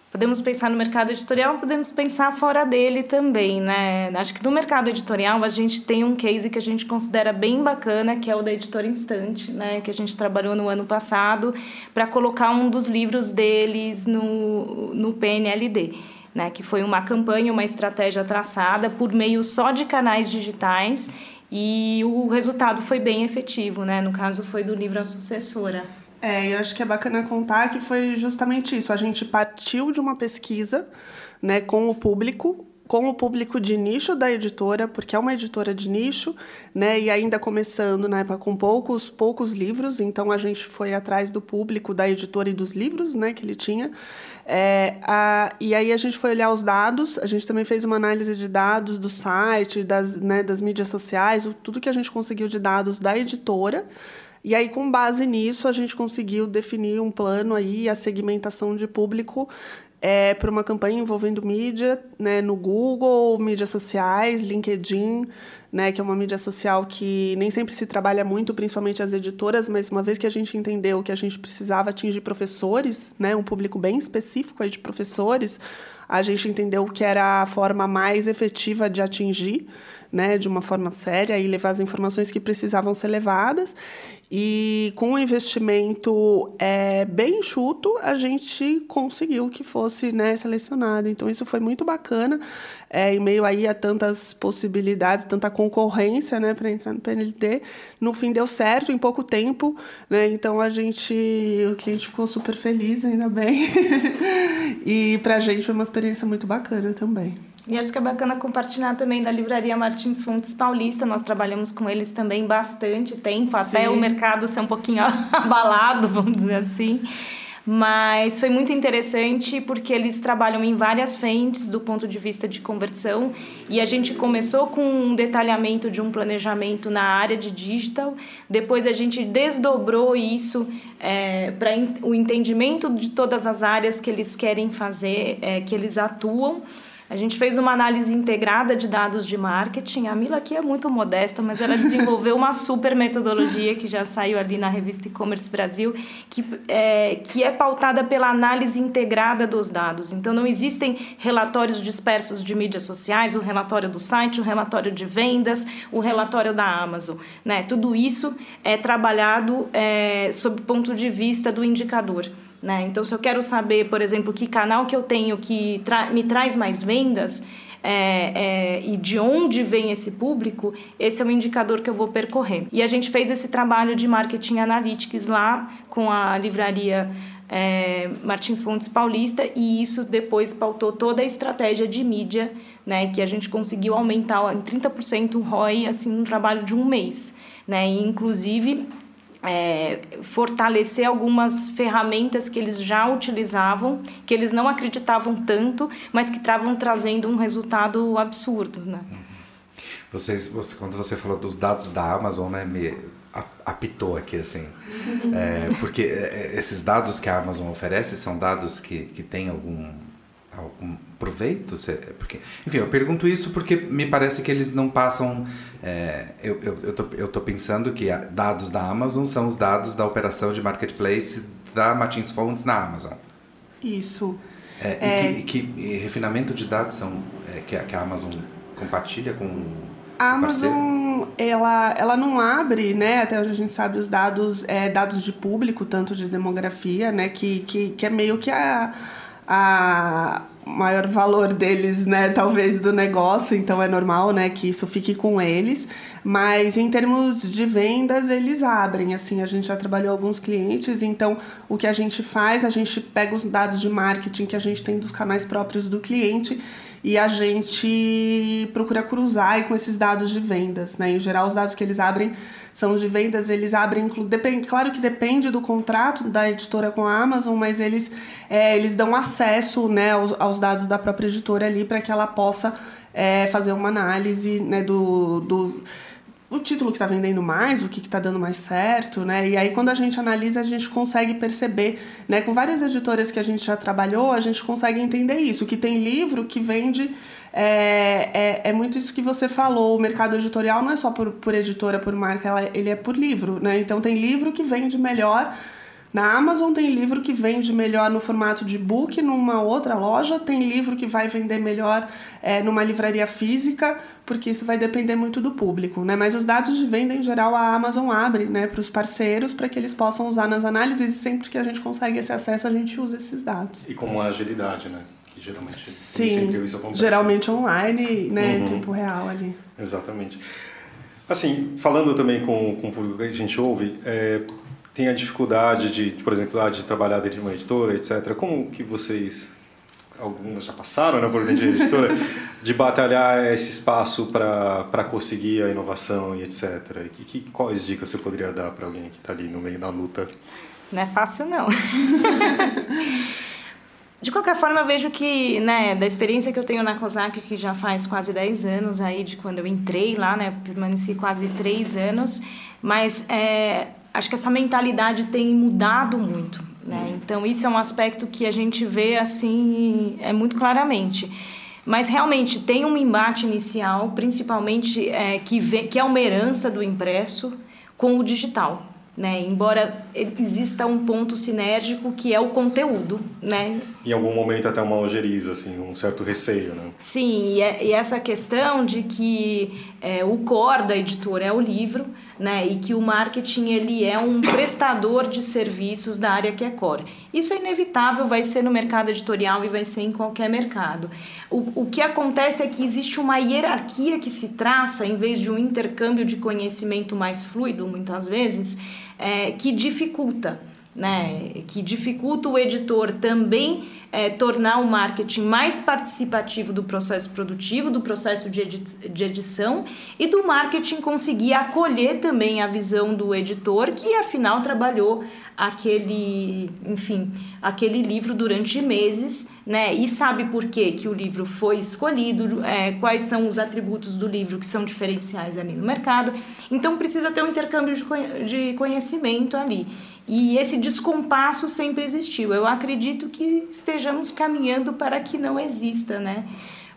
Podemos pensar no mercado editorial, podemos pensar fora dele também, né? Acho que no mercado editorial a gente tem um case que a gente considera bem bacana, que é o da Editora Instante, né? Que a gente trabalhou no ano passado para colocar um dos livros deles no, no PNLD. Né, que foi uma campanha, uma estratégia traçada por meio só de canais digitais e o resultado foi bem efetivo, né? No caso foi do livro A Sucessora. É, eu acho que é bacana contar que foi justamente isso. A gente partiu de uma pesquisa né, com o público, com o público de nicho da editora, porque é uma editora de nicho, né, e ainda começando na época com poucos, poucos livros, então a gente foi atrás do público da editora e dos livros né, que ele tinha. É, a, e aí a gente foi olhar os dados, a gente também fez uma análise de dados do site, das, né, das mídias sociais, tudo que a gente conseguiu de dados da editora. E aí, com base nisso, a gente conseguiu definir um plano aí, a segmentação de público é, para uma campanha envolvendo mídia, né, no Google, mídias sociais, LinkedIn, né, que é uma mídia social que nem sempre se trabalha muito, principalmente as editoras, mas uma vez que a gente entendeu que a gente precisava atingir professores, né, um público bem específico aí de professores, a gente entendeu que era a forma mais efetiva de atingir, né, de uma forma séria e levar as informações que precisavam ser levadas. E com um investimento é, bem enxuto, a gente conseguiu que fosse né, selecionado. Então, isso foi muito bacana, é, em meio aí a tantas possibilidades, tanta concorrência né, para entrar no PNLT. No fim, deu certo em pouco tempo. Né, então, a gente, o cliente ficou super feliz, ainda bem. e para a gente foi uma experiência muito bacana também. E acho que é bacana compartilhar também da Livraria Martins Fontes Paulista. Nós trabalhamos com eles também bastante tempo, Sim. até o mercado ser um pouquinho abalado, vamos dizer assim. Mas foi muito interessante porque eles trabalham em várias frentes do ponto de vista de conversão. E a gente começou com um detalhamento de um planejamento na área de digital, depois a gente desdobrou isso é, para o entendimento de todas as áreas que eles querem fazer, é, que eles atuam. A gente fez uma análise integrada de dados de marketing. A Mila aqui é muito modesta, mas ela desenvolveu uma super metodologia que já saiu ali na revista E-Commerce Brasil, que é, que é pautada pela análise integrada dos dados. Então, não existem relatórios dispersos de mídias sociais, o relatório do site, o relatório de vendas, o relatório da Amazon. Né? Tudo isso é trabalhado é, sob ponto de vista do indicador. Né? Então, se eu quero saber, por exemplo, que canal que eu tenho que tra me traz mais vendas é, é, e de onde vem esse público, esse é o indicador que eu vou percorrer. E a gente fez esse trabalho de marketing analytics lá com a livraria é, Martins Fontes Paulista e isso depois pautou toda a estratégia de mídia, né, que a gente conseguiu aumentar em 30% o ROI assim no trabalho de um mês, né, e inclusive é, fortalecer algumas ferramentas que eles já utilizavam, que eles não acreditavam tanto, mas que estavam trazendo um resultado absurdo, né? Vocês, você, quando você falou dos dados da Amazon, né, me apitou aqui assim, é, porque é, é, esses dados que a Amazon oferece são dados que, que têm algum algum proveito? Porque, enfim, eu pergunto isso porque me parece que eles não passam. É, eu, eu, eu, tô, eu tô pensando que dados da Amazon são os dados da operação de marketplace da Martins Fontes na Amazon. Isso. É, é... E que, que refinamento de dados são é, que, que a Amazon compartilha com a Amazon ela, ela não abre, né, até onde a gente sabe os dados é, dados de público, tanto de demografia, né, que, que, que é meio que a a maior valor deles, né, talvez do negócio, então é normal, né, que isso fique com eles, mas em termos de vendas eles abrem, assim, a gente já trabalhou alguns clientes, então o que a gente faz, a gente pega os dados de marketing que a gente tem dos canais próprios do cliente e a gente procura cruzar com esses dados de vendas. Né? Em geral, os dados que eles abrem são de vendas, eles abrem, claro que depende do contrato da editora com a Amazon, mas eles, é, eles dão acesso né, aos, aos dados da própria editora ali para que ela possa é, fazer uma análise né, do, do o título que está vendendo mais, o que está dando mais certo, né? E aí quando a gente analisa, a gente consegue perceber, né? Com várias editoras que a gente já trabalhou, a gente consegue entender isso, que tem livro que vende é, é, é muito isso que você falou, o mercado editorial não é só por, por editora, por marca, ela, ele é por livro, né? Então tem livro que vende melhor na Amazon tem livro que vende melhor no formato de book numa outra loja, tem livro que vai vender melhor é, numa livraria física, porque isso vai depender muito do público, né? Mas os dados de venda em geral a Amazon abre, né, para os parceiros para que eles possam usar nas análises e sempre que a gente consegue esse acesso a gente usa esses dados. E com agilidade, né? Que geralmente Sim, sempre isso acontece. Geralmente online, né, uhum. em tempo real ali. Exatamente. Assim, falando também com, com o público que a gente ouve, é, tem a dificuldade de, por exemplo, ah, de trabalhar dentro de uma editora, etc. Como que vocês, algumas já passaram né, por dentro de editora, de batalhar esse espaço para conseguir a inovação e etc. E que, quais dicas você poderia dar para alguém que está ali no meio da luta? Não é fácil, não. De qualquer forma, eu vejo que, né, da experiência que eu tenho na COSAC, que já faz quase 10 anos aí, de quando eu entrei lá, né, permaneci quase 3 anos, mas é, acho que essa mentalidade tem mudado muito, né? Então isso é um aspecto que a gente vê assim é muito claramente. Mas realmente tem um embate inicial, principalmente é, que, vê, que é uma herança do impresso com o digital. Né? Embora exista um ponto sinérgico que é o conteúdo, né? Em algum momento até uma ojeriza, assim, um certo receio, né? Sim, e, é, e essa questão de que é, o core da editora é o livro, né? E que o marketing ele é um prestador de serviços da área que é core. Isso é inevitável, vai ser no mercado editorial e vai ser em qualquer mercado. O, o que acontece é que existe uma hierarquia que se traça em vez de um intercâmbio de conhecimento mais fluido, muitas vezes é, que dificulta. Né, que dificulta o editor também é, tornar o marketing mais participativo do processo produtivo, do processo de, edi de edição e do marketing conseguir acolher também a visão do editor que afinal trabalhou aquele, enfim, aquele livro durante meses, né? E sabe por que que o livro foi escolhido, é, quais são os atributos do livro que são diferenciais ali no mercado. Então precisa ter um intercâmbio de conhecimento ali. E esse descompasso sempre existiu. Eu acredito que estejamos caminhando para que não exista, né?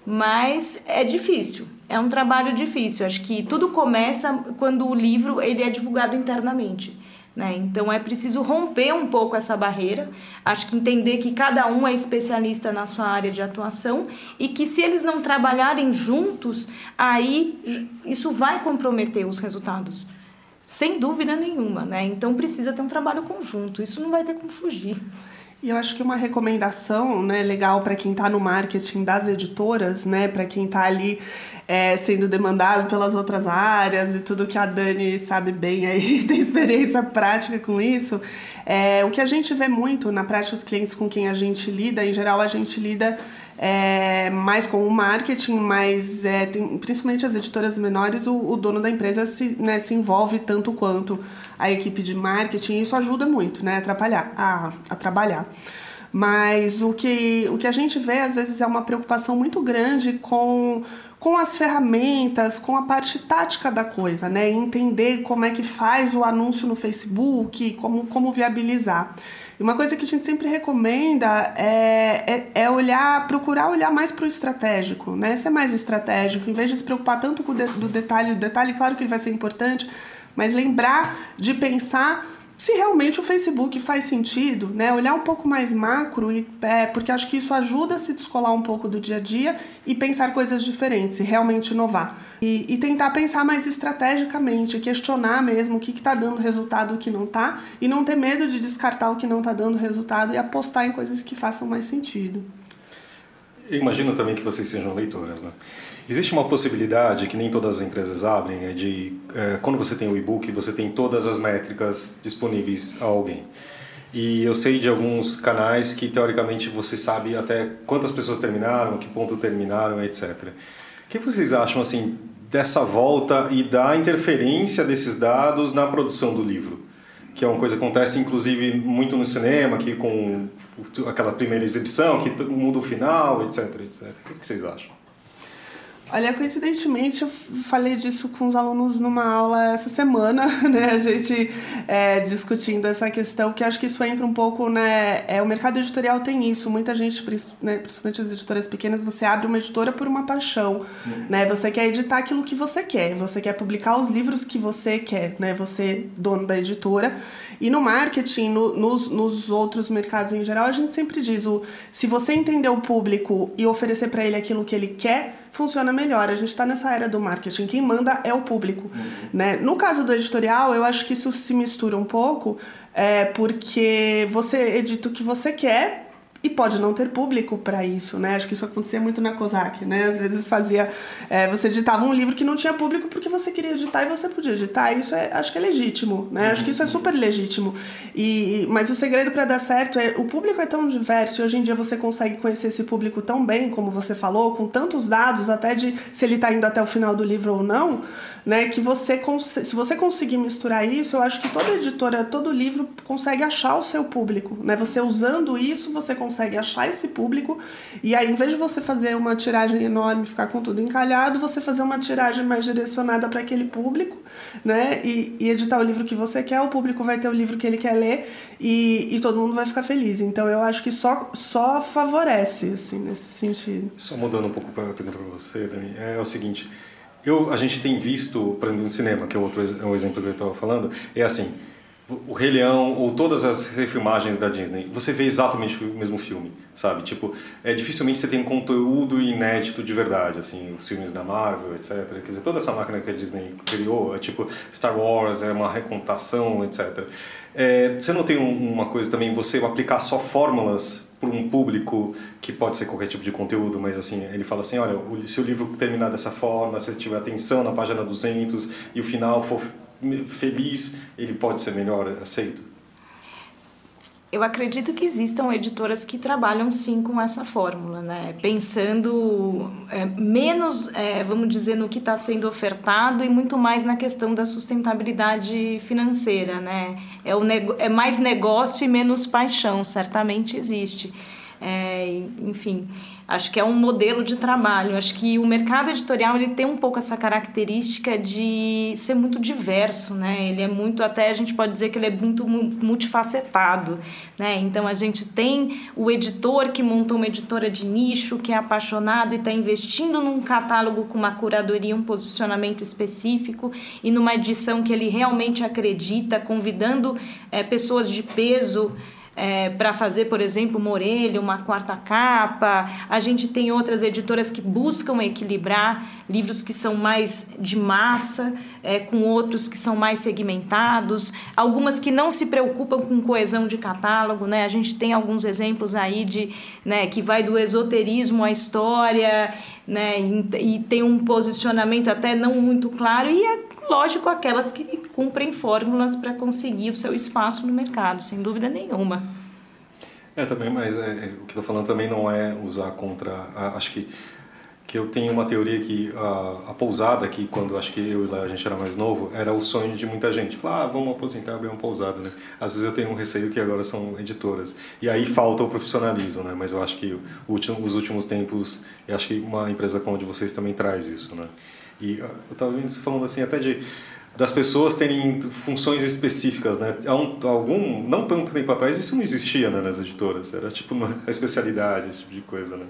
Mas é difícil, é um trabalho difícil. Acho que tudo começa quando o livro ele é divulgado internamente. Né? Então é preciso romper um pouco essa barreira. Acho que entender que cada um é especialista na sua área de atuação e que se eles não trabalharem juntos, aí isso vai comprometer os resultados. Sem dúvida nenhuma, né? Então precisa ter um trabalho conjunto. Isso não vai ter como fugir. E eu acho que uma recomendação né, legal para quem está no marketing das editoras, né, para quem está ali é, sendo demandado pelas outras áreas e tudo que a Dani sabe bem aí, tem experiência prática com isso. É, o que a gente vê muito na prática, os clientes com quem a gente lida, em geral a gente lida é, mais com o marketing, mas é, tem, principalmente as editoras menores, o, o, dono da empresa se, né, se envolve tanto quanto a equipe de marketing, e isso ajuda muito né, atrapalhar, a, a trabalhar. Mas o que, o que a gente vê, às vezes, é uma preocupação muito grande com, com as ferramentas, com a parte tática da coisa, né? Entender como é que faz o anúncio no Facebook, como, como viabilizar. E uma coisa que a gente sempre recomenda é, é, é olhar, procurar olhar mais para o estratégico, né? Ser mais estratégico, em vez de se preocupar tanto com o de, do detalhe, o detalhe, claro que ele vai ser importante, mas lembrar de pensar se realmente o Facebook faz sentido, né? Olhar um pouco mais macro, e, é, porque acho que isso ajuda a se descolar um pouco do dia a dia e pensar coisas diferentes, e realmente inovar. E, e tentar pensar mais estrategicamente, questionar mesmo o que está dando resultado e o que não está, e não ter medo de descartar o que não está dando resultado e apostar em coisas que façam mais sentido. Eu imagino também que vocês sejam leitoras, né? Existe uma possibilidade que nem todas as empresas abrem, é de é, quando você tem o e-book, você tem todas as métricas disponíveis a alguém. E eu sei de alguns canais que teoricamente você sabe até quantas pessoas terminaram, que ponto terminaram, etc. O que vocês acham assim dessa volta e da interferência desses dados na produção do livro? Que é uma coisa que acontece inclusive muito no cinema, que com aquela primeira exibição, que muda o final, etc, etc. O que vocês acham? Olha, coincidentemente, eu falei disso com os alunos numa aula essa semana, né? A gente é, discutindo essa questão, que acho que isso entra um pouco, né? É, o mercado editorial tem isso. Muita gente, né, principalmente as editoras pequenas, você abre uma editora por uma paixão, uhum. né? Você quer editar aquilo que você quer, você quer publicar os livros que você quer, né? Você, dono da editora. E no marketing, no, nos, nos outros mercados em geral, a gente sempre diz: o, se você entender o público e oferecer para ele aquilo que ele quer, funciona melhor. A gente está nessa era do marketing, quem manda é o público. Uhum. Né? No caso do editorial, eu acho que isso se mistura um pouco, é, porque você edita o que você quer e pode não ter público para isso, né? Acho que isso acontecia muito na COSAC, né? Às vezes fazia, é, você editava um livro que não tinha público porque você queria editar e você podia editar. Isso é, acho que é legítimo, né? Acho que isso é super legítimo. E mas o segredo para dar certo é o público é tão diverso e hoje em dia você consegue conhecer esse público tão bem, como você falou, com tantos dados até de se ele está indo até o final do livro ou não, né? Que você se você conseguir misturar isso, eu acho que toda editora, todo livro consegue achar o seu público, né? Você usando isso, você consegue achar esse público e aí, em vez de você fazer uma tiragem enorme, ficar com tudo encalhado, você fazer uma tiragem mais direcionada para aquele público, né? E, e, editar o livro que você quer, o público vai ter o livro que ele quer ler e, e todo mundo vai ficar feliz. Então, eu acho que só, só favorece, assim, nesse sentido. Só mudando um pouco a pergunta para você, Dani, é o seguinte eu, a gente tem visto, por exemplo, no cinema, que é outro é o exemplo que eu estava falando, é assim, o Rei Leão ou todas as refilmagens da Disney, você vê exatamente o mesmo filme, sabe? Tipo, é dificilmente você tem um conteúdo inédito de verdade, assim, os filmes da Marvel, etc. Quer dizer, toda essa máquina que a Disney criou, é tipo Star Wars, é uma recontação, etc. É, você não tem um, uma coisa também, você aplicar só fórmulas para um público que pode ser qualquer tipo de conteúdo, mas assim, ele fala assim, olha, se o livro terminar dessa forma, se tiver atenção na página 200 e o final for feliz, ele pode ser melhor aceito? Eu acredito que existam editoras que trabalham sim com essa fórmula, né? pensando é, menos, é, vamos dizer, no que está sendo ofertado e muito mais na questão da sustentabilidade financeira. Né? É, o é mais negócio e menos paixão, certamente existe. É, enfim, acho que é um modelo de trabalho. Acho que o mercado editorial ele tem um pouco essa característica de ser muito diverso, né? Ele é muito, até a gente pode dizer que ele é muito multifacetado, né? Então a gente tem o editor que montou uma editora de nicho, que é apaixonado e está investindo num catálogo com uma curadoria, um posicionamento específico e numa edição que ele realmente acredita, convidando é, pessoas de peso é, para fazer, por exemplo, uma orelha, uma quarta capa. A gente tem outras editoras que buscam equilibrar livros que são mais de massa, é, com outros que são mais segmentados, algumas que não se preocupam com coesão de catálogo. Né? A gente tem alguns exemplos aí de né, que vai do esoterismo à história né, e, e tem um posicionamento até não muito claro, e é lógico aquelas que cumprem fórmulas para conseguir o seu espaço no mercado, sem dúvida nenhuma. É, também, mas é, é o que estou falando também não é usar contra. A, acho que, que eu tenho uma teoria que a, a pousada, que quando acho que eu e lá a gente era mais novo, era o sonho de muita gente. Falar, ah, vamos aposentar abrir uma pousada, né? Às vezes eu tenho um receio que agora são editoras. E aí falta o profissionalismo, né? Mas eu acho que último, os últimos tempos, eu acho que uma empresa como a de vocês também traz isso, né? E eu estava vendo você falando assim, até de das pessoas terem funções específicas, né? Há um, algum, não tanto tempo atrás, isso não existia né, nas editoras. Era tipo uma especialidade, esse tipo de coisa, né?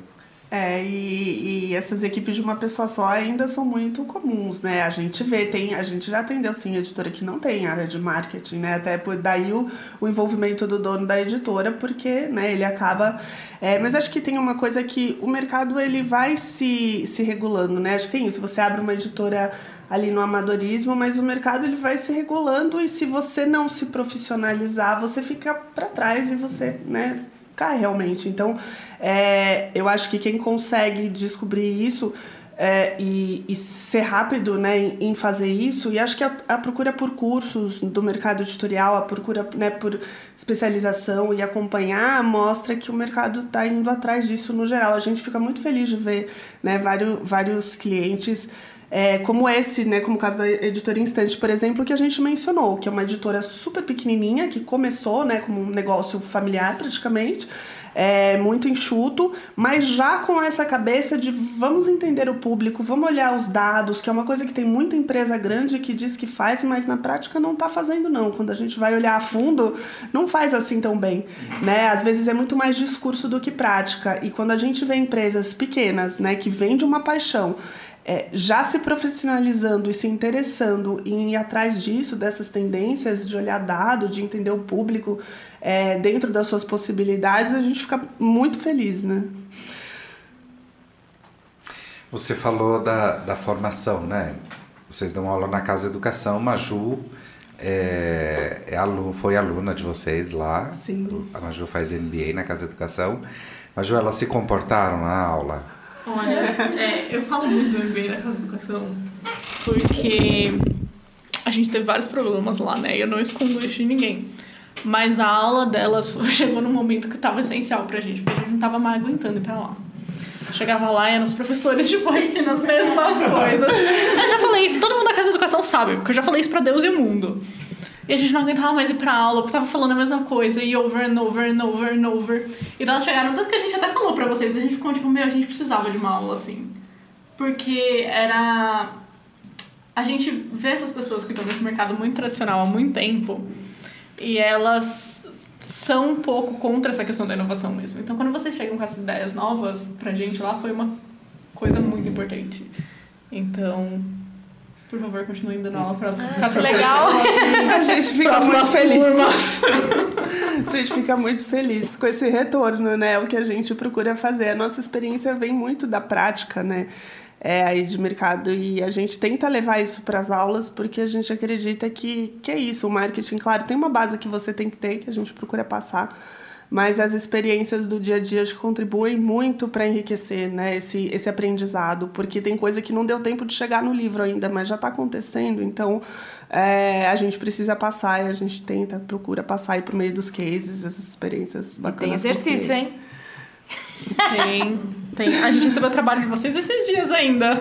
É, e, e, essas equipes de uma pessoa só ainda são muito comuns, né? A gente vê, tem, a gente já atendeu sim editora que não tem área de marketing, né? Até por daí o, o envolvimento do dono da editora, porque né, ele acaba. É, mas acho que tem uma coisa que o mercado ele vai se, se regulando, né? Acho que tem isso. Você abre uma editora ali no amadorismo, mas o mercado ele vai se regulando e se você não se profissionalizar, você fica para trás e você, né? Cai realmente. Então, é, eu acho que quem consegue descobrir isso é, e, e, ser rápido né, em, em, fazer isso. E acho que a, a, procura por cursos do mercado editorial, a procura né, por especialização e acompanhar mostra que o mercado está indo atrás disso no geral. A gente fica muito feliz de ver né, vários, vários clientes. É, como esse, né, como o caso da editora Instante, por exemplo, que a gente mencionou, que é uma editora super pequenininha, que começou né, como um negócio familiar praticamente, é, muito enxuto, mas já com essa cabeça de vamos entender o público, vamos olhar os dados, que é uma coisa que tem muita empresa grande que diz que faz, mas na prática não está fazendo não. Quando a gente vai olhar a fundo, não faz assim tão bem, né? Às vezes é muito mais discurso do que prática. E quando a gente vê empresas pequenas, né, que vêm de uma paixão é, já se profissionalizando e se interessando em ir atrás disso, dessas tendências, de olhar dado, de entender o público é, dentro das suas possibilidades, a gente fica muito feliz, né? Você falou da, da formação, né? Vocês dão aula na Casa Educação, Maju é, é aluno, foi aluna de vocês lá. Sim. A Maju faz MBA na Casa Educação. Maju, elas se comportaram na aula? Olha, é, eu falo muito do MBA na Casa Educação porque a gente teve vários problemas lá, né? E eu não escondo isso de ninguém. Mas a aula delas chegou num momento que estava essencial pra gente, porque a gente não tava mais aguentando ir pra lá. Chegava lá e eram os professores, tipo, ensinando as mesmas coisas. Eu já falei isso, todo mundo da Casa de Educação sabe, porque eu já falei isso pra Deus e o mundo. E a gente não aguentava mais ir pra aula, porque tava falando a mesma coisa, e over and over and over and over. E elas chegaram, tanto que a gente até falou pra vocês, a gente ficou tipo, meu, a gente precisava de uma aula assim. Porque era. A gente vê essas pessoas que estão nesse mercado muito tradicional há muito tempo e elas são um pouco contra essa questão da inovação mesmo. Então, quando vocês chegam com essas ideias novas pra gente lá, foi uma coisa muito importante. Então, por favor, continue dando aula para ah, que legal. A gente fica muito feliz. a gente fica muito feliz com esse retorno, né? O que a gente procura fazer. A nossa experiência vem muito da prática, né? é, aí de mercado e a gente tenta levar isso para as aulas porque a gente acredita que, que é isso, o marketing, claro, tem uma base que você tem que ter, que a gente procura passar, mas as experiências do dia a dia contribuem muito para enriquecer né, esse, esse aprendizado, porque tem coisa que não deu tempo de chegar no livro ainda, mas já está acontecendo, então é, a gente precisa passar e a gente tenta, procura passar aí por meio dos cases, essas experiências bacanas. E tem exercício, porque... hein? Tem, tem. A gente recebeu o trabalho de vocês esses dias ainda.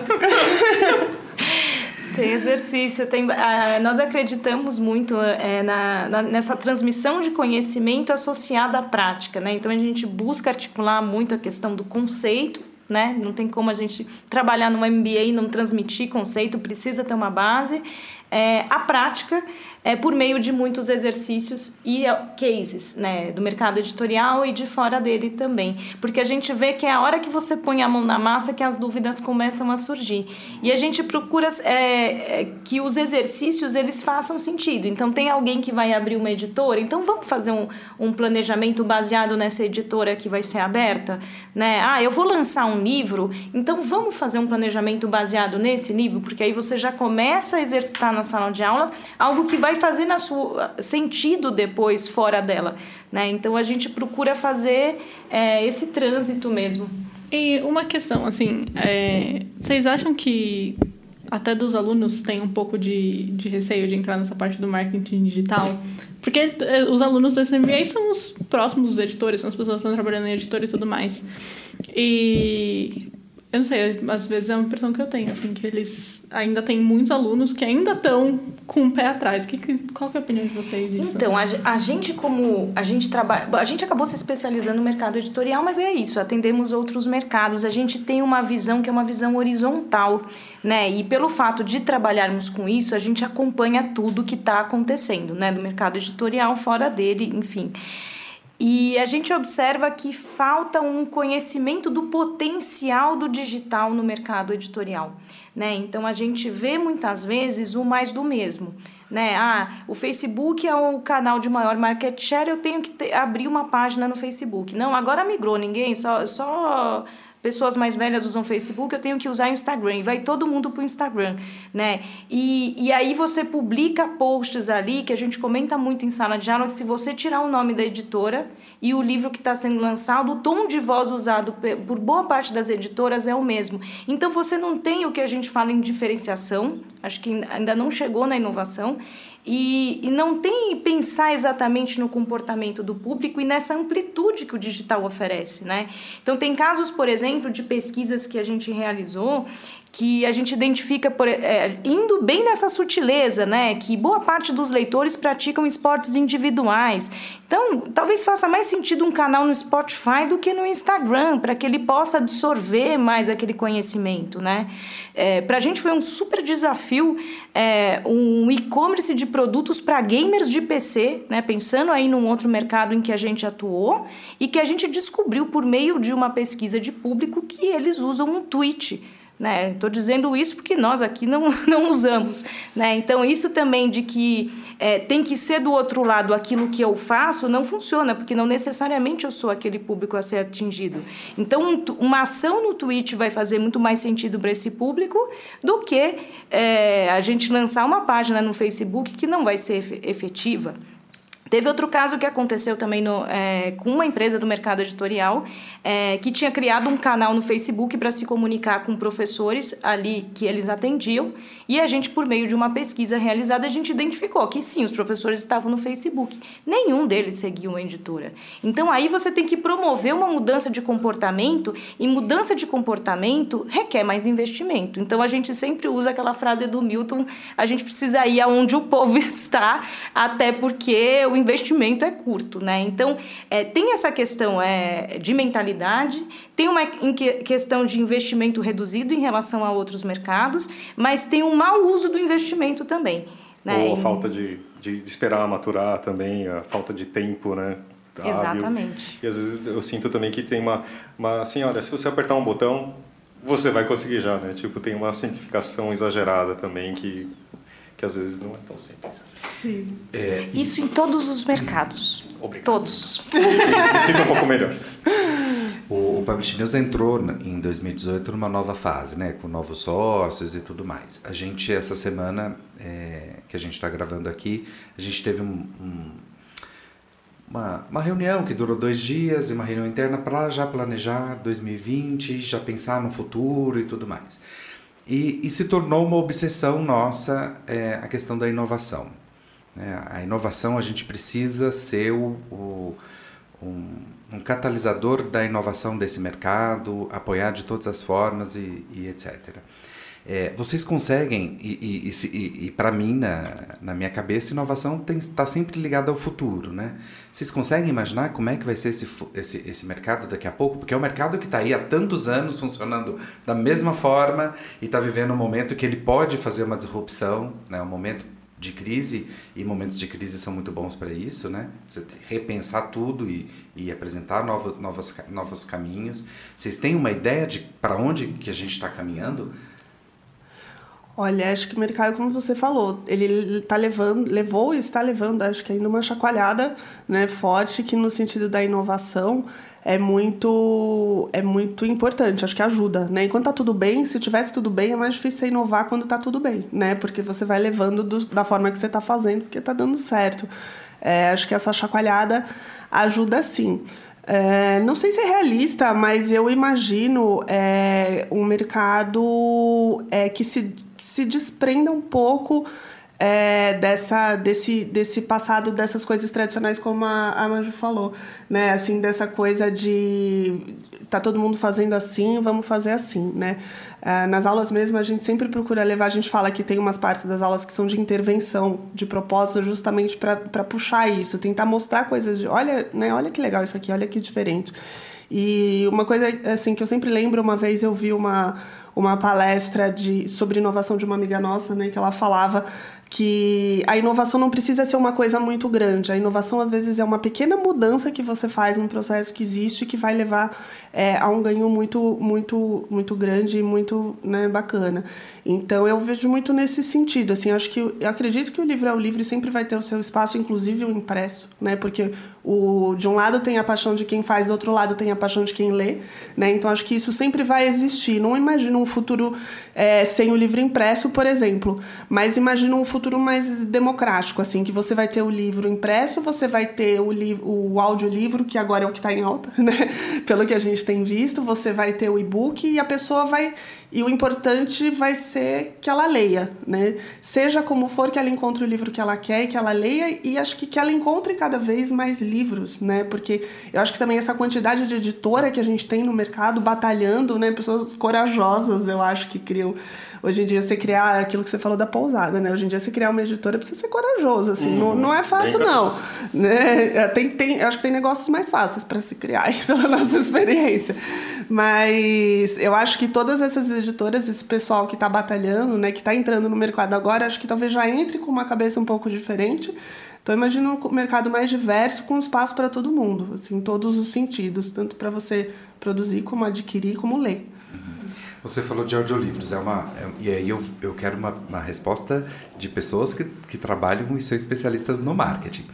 Tem exercício, tem, uh, nós acreditamos muito é, na, na, nessa transmissão de conhecimento associada à prática, né? Então a gente busca articular muito a questão do conceito, né? Não tem como a gente trabalhar no MBA e não transmitir conceito, precisa ter uma base. É, a prática é, por meio de muitos exercícios e é, cases né, do mercado editorial e de fora dele também. Porque a gente vê que é a hora que você põe a mão na massa que as dúvidas começam a surgir. E a gente procura é, é, que os exercícios eles façam sentido. Então, tem alguém que vai abrir uma editora, então vamos fazer um, um planejamento baseado nessa editora que vai ser aberta? Né? Ah, eu vou lançar um livro, então vamos fazer um planejamento baseado nesse livro, porque aí você já começa a exercitar na sala de aula algo que vai fazer na sua sentido depois fora dela, né? Então a gente procura fazer é, esse trânsito mesmo. E uma questão, assim, é, vocês acham que até dos alunos tem um pouco de, de receio de entrar nessa parte do marketing digital? Porque é, os alunos do SMBA são os próximos editores, são as pessoas que estão trabalhando em editor e tudo mais. E eu não sei, às vezes é uma impressão que eu tenho, assim, que eles ainda tem muitos alunos que ainda estão com o pé atrás. Que, que, qual que é a opinião de vocês disso? Então, a, a gente como a gente trabalha, a gente acabou se especializando no mercado editorial, mas é isso, atendemos outros mercados. A gente tem uma visão que é uma visão horizontal, né? E pelo fato de trabalharmos com isso, a gente acompanha tudo que está acontecendo, né, no mercado editorial, fora dele, enfim. E a gente observa que falta um conhecimento do potencial do digital no mercado editorial. Né? Então a gente vê muitas vezes o mais do mesmo. Né? Ah, o Facebook é o canal de maior market share, eu tenho que ter, abrir uma página no Facebook. Não, agora migrou, ninguém, só, só pessoas mais velhas usam Facebook, eu tenho que usar Instagram. E vai todo mundo para o Instagram, né? E, e aí você publica posts ali, que a gente comenta muito em sala de aula, que se você tirar o nome da editora e o livro que está sendo lançado, o tom de voz usado por boa parte das editoras é o mesmo. Então você não tem o que a gente fala em diferenciação, acho que ainda não chegou na inovação, e, e não tem pensar exatamente no comportamento do público e nessa amplitude que o digital oferece, né? Então tem casos, por exemplo, de pesquisas que a gente realizou que a gente identifica por, é, indo bem nessa sutileza, né? Que boa parte dos leitores praticam esportes individuais. Então, talvez faça mais sentido um canal no Spotify do que no Instagram, para que ele possa absorver mais aquele conhecimento, né? É, para a gente foi um super desafio é, um e-commerce de produtos para gamers de PC, né? Pensando aí num outro mercado em que a gente atuou e que a gente descobriu por meio de uma pesquisa de público que eles usam um tweet né? Estou dizendo isso porque nós aqui não, não usamos. Né? Então, isso também de que é, tem que ser do outro lado aquilo que eu faço não funciona, porque não necessariamente eu sou aquele público a ser atingido. Então, uma ação no Twitch vai fazer muito mais sentido para esse público do que é, a gente lançar uma página no Facebook que não vai ser efetiva. Teve outro caso que aconteceu também no, é, com uma empresa do mercado editorial é, que tinha criado um canal no Facebook para se comunicar com professores ali que eles atendiam e a gente, por meio de uma pesquisa realizada, a gente identificou que sim, os professores estavam no Facebook. Nenhum deles seguia uma editora. Então aí você tem que promover uma mudança de comportamento e mudança de comportamento requer mais investimento. Então a gente sempre usa aquela frase do Milton: a gente precisa ir aonde o povo está, até porque o investimento é curto, né? Então, é, tem essa questão é, de mentalidade, tem uma questão de investimento reduzido em relação a outros mercados, mas tem um mau uso do investimento também. Né? Ou a falta de, de esperar maturar também, a falta de tempo, né? Exatamente. E às vezes eu sinto também que tem uma, uma assim, olha, se você apertar um botão, você vai conseguir já, né? Tipo, tem uma simplificação exagerada também que que às vezes não é tão simples. Sim. É, Isso em todos os mercados. Obrigado. Todos. Me sinto um pouco melhor. O, o Publish News entrou em 2018 numa nova fase, né, com novos sócios e tudo mais. A gente, essa semana é, que a gente está gravando aqui, a gente teve um, um, uma, uma reunião que durou dois dias e uma reunião interna para já planejar 2020, já pensar no futuro e tudo mais. E, e se tornou uma obsessão nossa é, a questão da inovação. É, a inovação, a gente precisa ser o, o um, um, catalisador da inovação desse mercado, apoiar de todas as formas e, e etc. É, vocês conseguem, e, e, e, e para mim, na, na minha cabeça, inovação está sempre ligada ao futuro, né? Vocês conseguem imaginar como é que vai ser esse, esse, esse mercado daqui a pouco? Porque é um mercado que está aí há tantos anos funcionando da mesma forma e está vivendo um momento que ele pode fazer uma disrupção, né? um momento de crise, e momentos de crise são muito bons para isso, né? Você repensar tudo e, e apresentar novos, novos, novos caminhos. Vocês têm uma ideia de para onde que a gente está caminhando? Olha, acho que o mercado, como você falou, ele tá levando, levou e está levando, acho que ainda uma chacoalhada, né, forte que no sentido da inovação é muito é muito importante, acho que ajuda, né? Enquanto tá tudo bem, se tivesse tudo bem, é mais difícil você inovar quando tá tudo bem, né? Porque você vai levando do, da forma que você está fazendo, porque tá dando certo. É, acho que essa chacoalhada ajuda sim. É, não sei se é realista, mas eu imagino é, um mercado é, que se se desprenda um pouco é, dessa, desse, desse passado, dessas coisas tradicionais, como a, a Maju falou, né? Assim, dessa coisa de tá todo mundo fazendo assim, vamos fazer assim, né? É, nas aulas mesmo, a gente sempre procura levar, a gente fala que tem umas partes das aulas que são de intervenção, de propósito, justamente para puxar isso, tentar mostrar coisas de, olha, né? Olha que legal isso aqui, olha que diferente. E uma coisa, assim, que eu sempre lembro, uma vez eu vi uma uma palestra de, sobre inovação de uma amiga nossa, né, que ela falava que a inovação não precisa ser uma coisa muito grande. A inovação, às vezes, é uma pequena mudança que você faz num processo que existe que vai levar é, a um ganho muito, muito, muito grande e muito né, bacana. Então, eu vejo muito nesse sentido. Assim, acho que eu acredito que o livro é o livro e sempre vai ter o seu espaço, inclusive o impresso, né? Porque o, de um lado tem a paixão de quem faz, do outro lado tem a paixão de quem lê, né? Então, acho que isso sempre vai existir. Não imagino um futuro é, sem o livro impresso, por exemplo, mas imagino um futuro mais democrático, assim, que você vai ter o livro impresso, você vai ter o, o audiolivro, que agora é o que está em alta, né? Pelo que a gente tem visto, você vai ter o e-book e a pessoa vai e o importante vai ser que ela leia, né? Seja como for que ela encontre o livro que ela quer e que ela leia e acho que que ela encontre cada vez mais livros, né? Porque eu acho que também essa quantidade de editora que a gente tem no mercado batalhando, né? Pessoas corajosas, eu acho que criam Hoje em dia, você criar aquilo que você falou da pousada, né? Hoje em dia, você criar uma editora precisa ser corajoso, assim. Uhum. Não, não é fácil, não. Né? É, tem, tem, acho que tem negócios mais fáceis para se criar, pela nossa experiência. Mas eu acho que todas essas editoras, esse pessoal que está batalhando, né? Que está entrando no mercado agora, acho que talvez já entre com uma cabeça um pouco diferente. Então imagina um mercado mais diverso com espaço para todo mundo, assim, em todos os sentidos, tanto para você produzir como adquirir como ler. Você falou de audiolivros, é uma, é, e aí eu, eu quero uma, uma resposta de pessoas que, que trabalham e são especialistas no marketing.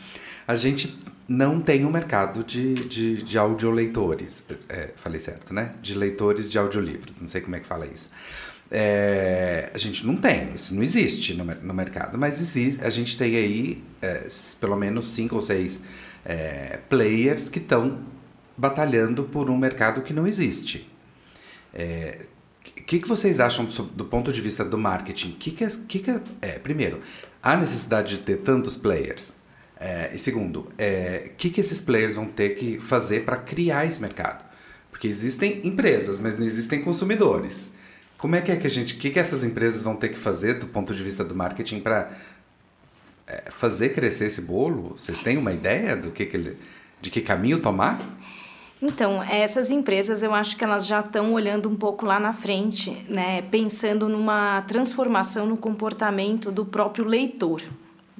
A gente não tem um mercado de, de, de audioleitores, é, falei certo, né? De leitores de audiolivros, não sei como é que fala isso. É, a gente não tem, isso não existe no, no mercado, mas existe, a gente tem aí é, pelo menos cinco ou seis é, players que estão batalhando por um mercado que não existe. Que, que vocês acham do, do ponto de vista do marketing? Que que é, que que é, é, primeiro, há necessidade de ter tantos players? É, e segundo, o é, que, que esses players vão ter que fazer para criar esse mercado? Porque existem empresas, mas não existem consumidores. Como é que é que a gente, o que, que essas empresas vão ter que fazer do ponto de vista do marketing para é, fazer crescer esse bolo? Vocês têm uma ideia do que, que ele, de que caminho tomar? Então, essas empresas eu acho que elas já estão olhando um pouco lá na frente, né, pensando numa transformação no comportamento do próprio leitor.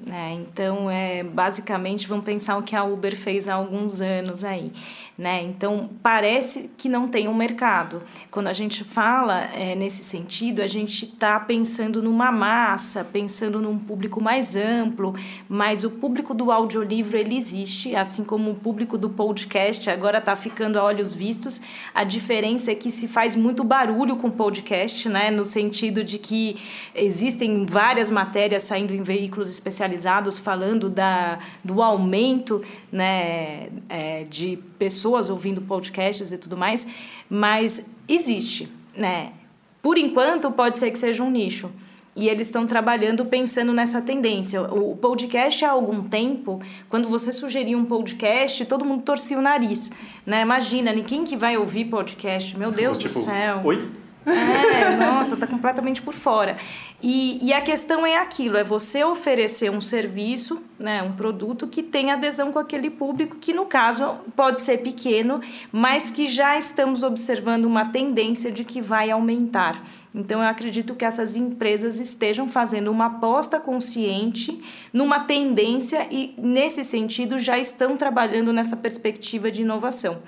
Né? Então, é, basicamente, vamos pensar o que a Uber fez há alguns anos aí. Né? Então, parece que não tem um mercado. Quando a gente fala é, nesse sentido, a gente está pensando numa massa, pensando num público mais amplo, mas o público do audiolivro ele existe, assim como o público do podcast agora está ficando a olhos vistos. A diferença é que se faz muito barulho com podcast, né? no sentido de que existem várias matérias saindo em veículos especializados falando da, do aumento né, é, de pessoas ouvindo podcasts e tudo mais, mas existe, né? Por enquanto, pode ser que seja um nicho. E eles estão trabalhando pensando nessa tendência. O podcast há algum tempo, quando você sugeria um podcast, todo mundo torcia o nariz. Né? Imagina, ninguém que vai ouvir podcast, meu Deus tipo, do céu. Oi? É, nossa, tá completamente por fora. E, e a questão é aquilo, é você oferecer um serviço, né, um produto que tem adesão com aquele público, que no caso pode ser pequeno, mas que já estamos observando uma tendência de que vai aumentar. Então, eu acredito que essas empresas estejam fazendo uma aposta consciente numa tendência e, nesse sentido, já estão trabalhando nessa perspectiva de inovação.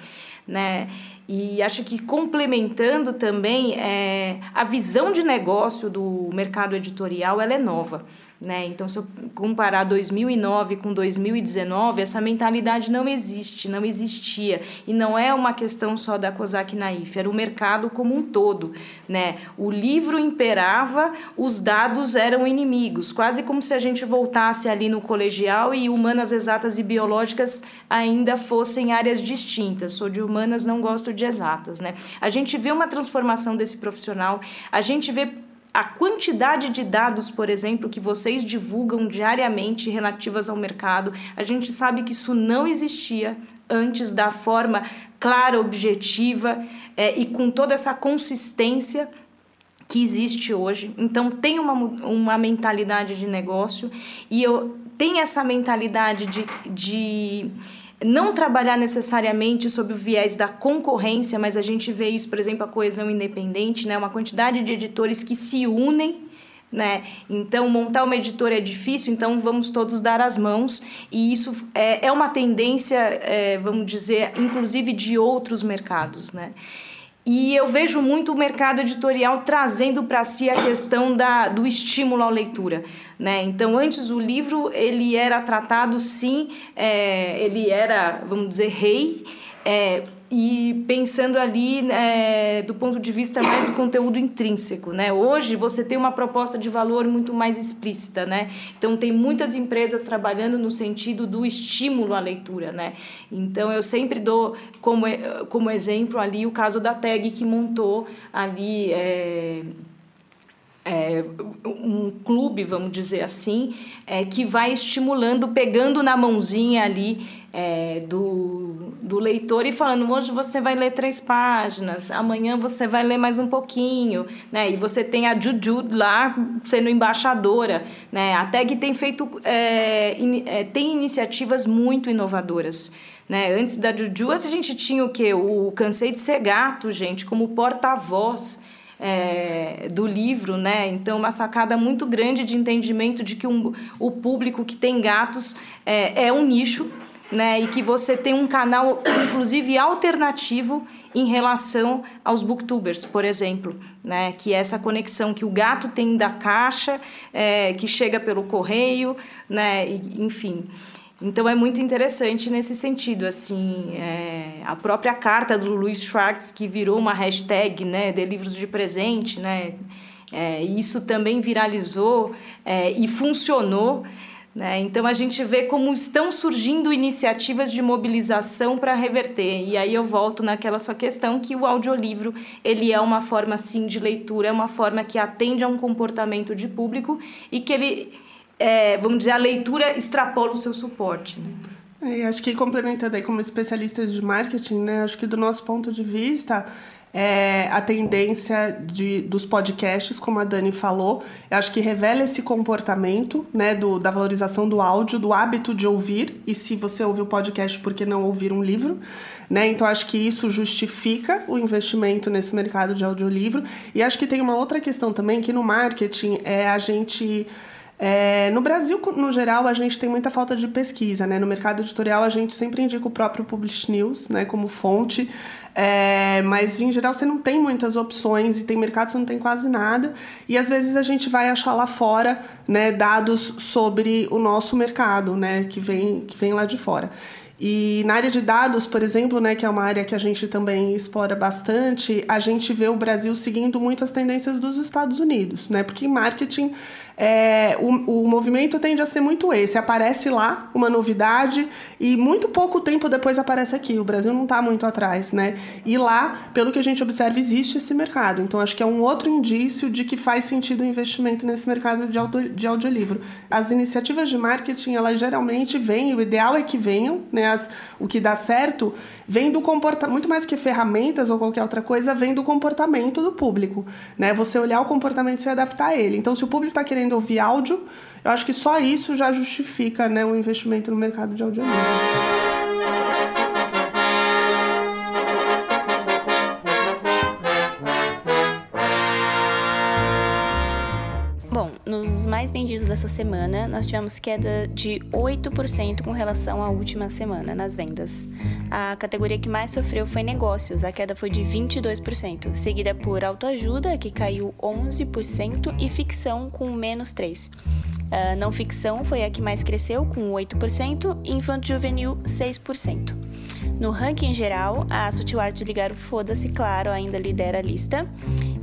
Né? E acho que complementando também é, a visão de negócio do mercado editorial ela é nova. Né? Então, se eu comparar 2009 com 2019, essa mentalidade não existe, não existia. E não é uma questão só da COSAC Naif, era o mercado como um todo. Né? O livro imperava, os dados eram inimigos, quase como se a gente voltasse ali no colegial e humanas exatas e biológicas ainda fossem áreas distintas. Sou de humanas, não gosto de exatas. Né? A gente vê uma transformação desse profissional, a gente vê a quantidade de dados, por exemplo, que vocês divulgam diariamente relativas ao mercado, a gente sabe que isso não existia antes da forma clara, objetiva é, e com toda essa consistência que existe hoje. Então tem uma, uma mentalidade de negócio e eu tenho essa mentalidade de, de não trabalhar necessariamente sob o viés da concorrência, mas a gente vê isso, por exemplo, a coesão independente, né? uma quantidade de editores que se unem né? Então, montar uma editora é difícil, então vamos todos dar as mãos. E isso é, é uma tendência, é, vamos dizer, inclusive de outros mercados, né? E eu vejo muito o mercado editorial trazendo para si a questão da, do estímulo à leitura. Né? Então, antes o livro ele era tratado, sim, é, ele era, vamos dizer, rei, é, e pensando ali é, do ponto de vista mais do conteúdo intrínseco, né? Hoje você tem uma proposta de valor muito mais explícita, né? Então tem muitas empresas trabalhando no sentido do estímulo à leitura, né? Então eu sempre dou como, como exemplo ali o caso da Tag que montou ali é, é, um clube, vamos dizer assim, é, que vai estimulando, pegando na mãozinha ali é, do, do leitor e falando: hoje você vai ler três páginas, amanhã você vai ler mais um pouquinho, né? E você tem a Juju lá sendo embaixadora, né? A TAG tem feito, é, in, é, tem iniciativas muito inovadoras. Né? Antes da Juju, a gente tinha o quê? O Cansei de Ser Gato, gente, como porta-voz é, do livro, né? Então, uma sacada muito grande de entendimento de que um, o público que tem gatos é, é um nicho, né? E que você tem um canal, inclusive, alternativo em relação aos booktubers, por exemplo, né? Que é essa conexão que o gato tem da caixa, é, que chega pelo correio, né? E, enfim. Então é muito interessante nesse sentido, assim, é, a própria carta do Luiz Schwartz que virou uma hashtag, né, de livros de presente, né, é, isso também viralizou é, e funcionou, né, então a gente vê como estão surgindo iniciativas de mobilização para reverter, e aí eu volto naquela sua questão que o audiolivro ele é uma forma sim de leitura, é uma forma que atende a um comportamento de público e que ele é, vamos dizer, a leitura extrapola o seu suporte. Né? É, acho que complementando aí como especialistas de marketing, né, acho que do nosso ponto de vista, é, a tendência de, dos podcasts, como a Dani falou, acho que revela esse comportamento né, do, da valorização do áudio, do hábito de ouvir, e se você ouviu o podcast, por que não ouvir um livro? Né? Então, acho que isso justifica o investimento nesse mercado de audiolivro. E acho que tem uma outra questão também, que no marketing é a gente é, no Brasil, no geral, a gente tem muita falta de pesquisa. Né? No mercado editorial, a gente sempre indica o próprio Publish News né, como fonte, é, mas em geral você não tem muitas opções e tem mercado que não tem quase nada. E às vezes a gente vai achar lá fora né, dados sobre o nosso mercado, né, que, vem, que vem lá de fora. E na área de dados, por exemplo, né, que é uma área que a gente também explora bastante, a gente vê o Brasil seguindo muito as tendências dos Estados Unidos, né? Porque marketing é, o, o movimento tende a ser muito esse. Aparece lá uma novidade e muito pouco tempo depois aparece aqui. O Brasil não está muito atrás, né? E lá, pelo que a gente observa, existe esse mercado. Então, acho que é um outro indício de que faz sentido o investimento nesse mercado de, audio, de audiolivro. As iniciativas de marketing, elas geralmente vêm, o ideal é que venham, né? As, o que dá certo vem do comportamento, muito mais que ferramentas ou qualquer outra coisa, vem do comportamento do público, né? Você olhar o comportamento e se adaptar a ele. Então, se o público está querendo ouvir áudio, eu acho que só isso já justifica né, o investimento no mercado de audiolivro. Mais vendidos dessa semana, nós tivemos queda de 8% com relação à última semana nas vendas. A categoria que mais sofreu foi negócios, a queda foi de 22%, seguida por autoajuda, que caiu 11%, e ficção, com menos 3%. A não ficção foi a que mais cresceu, com 8%, e infanto juvenil, 6%. No ranking geral, a Sutil Art de Ligar o Foda-se, claro, ainda lidera a lista.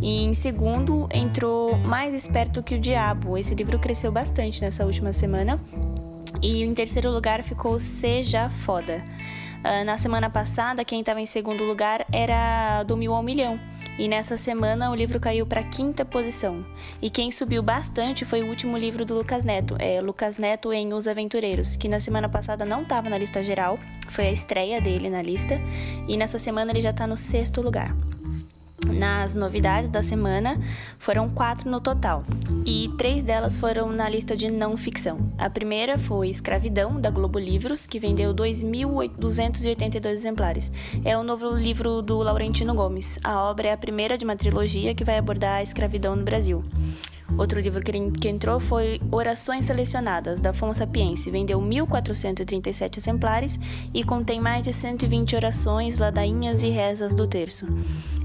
E em segundo, entrou Mais Esperto que o Diabo. Esse livro cresceu bastante nessa última semana. E em terceiro lugar ficou Seja Foda. Uh, na semana passada, quem estava em segundo lugar era Do Mil ao Milhão. E nessa semana o livro caiu para quinta posição. E quem subiu bastante foi o último livro do Lucas Neto, é Lucas Neto em Os Aventureiros, que na semana passada não estava na lista geral, foi a estreia dele na lista, e nessa semana ele já está no sexto lugar. Nas novidades da semana, foram quatro no total, e três delas foram na lista de não ficção. A primeira foi Escravidão, da Globo Livros, que vendeu 2.282 exemplares. É o novo livro do Laurentino Gomes. A obra é a primeira de uma trilogia que vai abordar a escravidão no Brasil. Outro livro que entrou foi Orações Selecionadas, da Fon Sapiense. Vendeu 1.437 exemplares e contém mais de 120 orações, ladainhas e rezas do terço.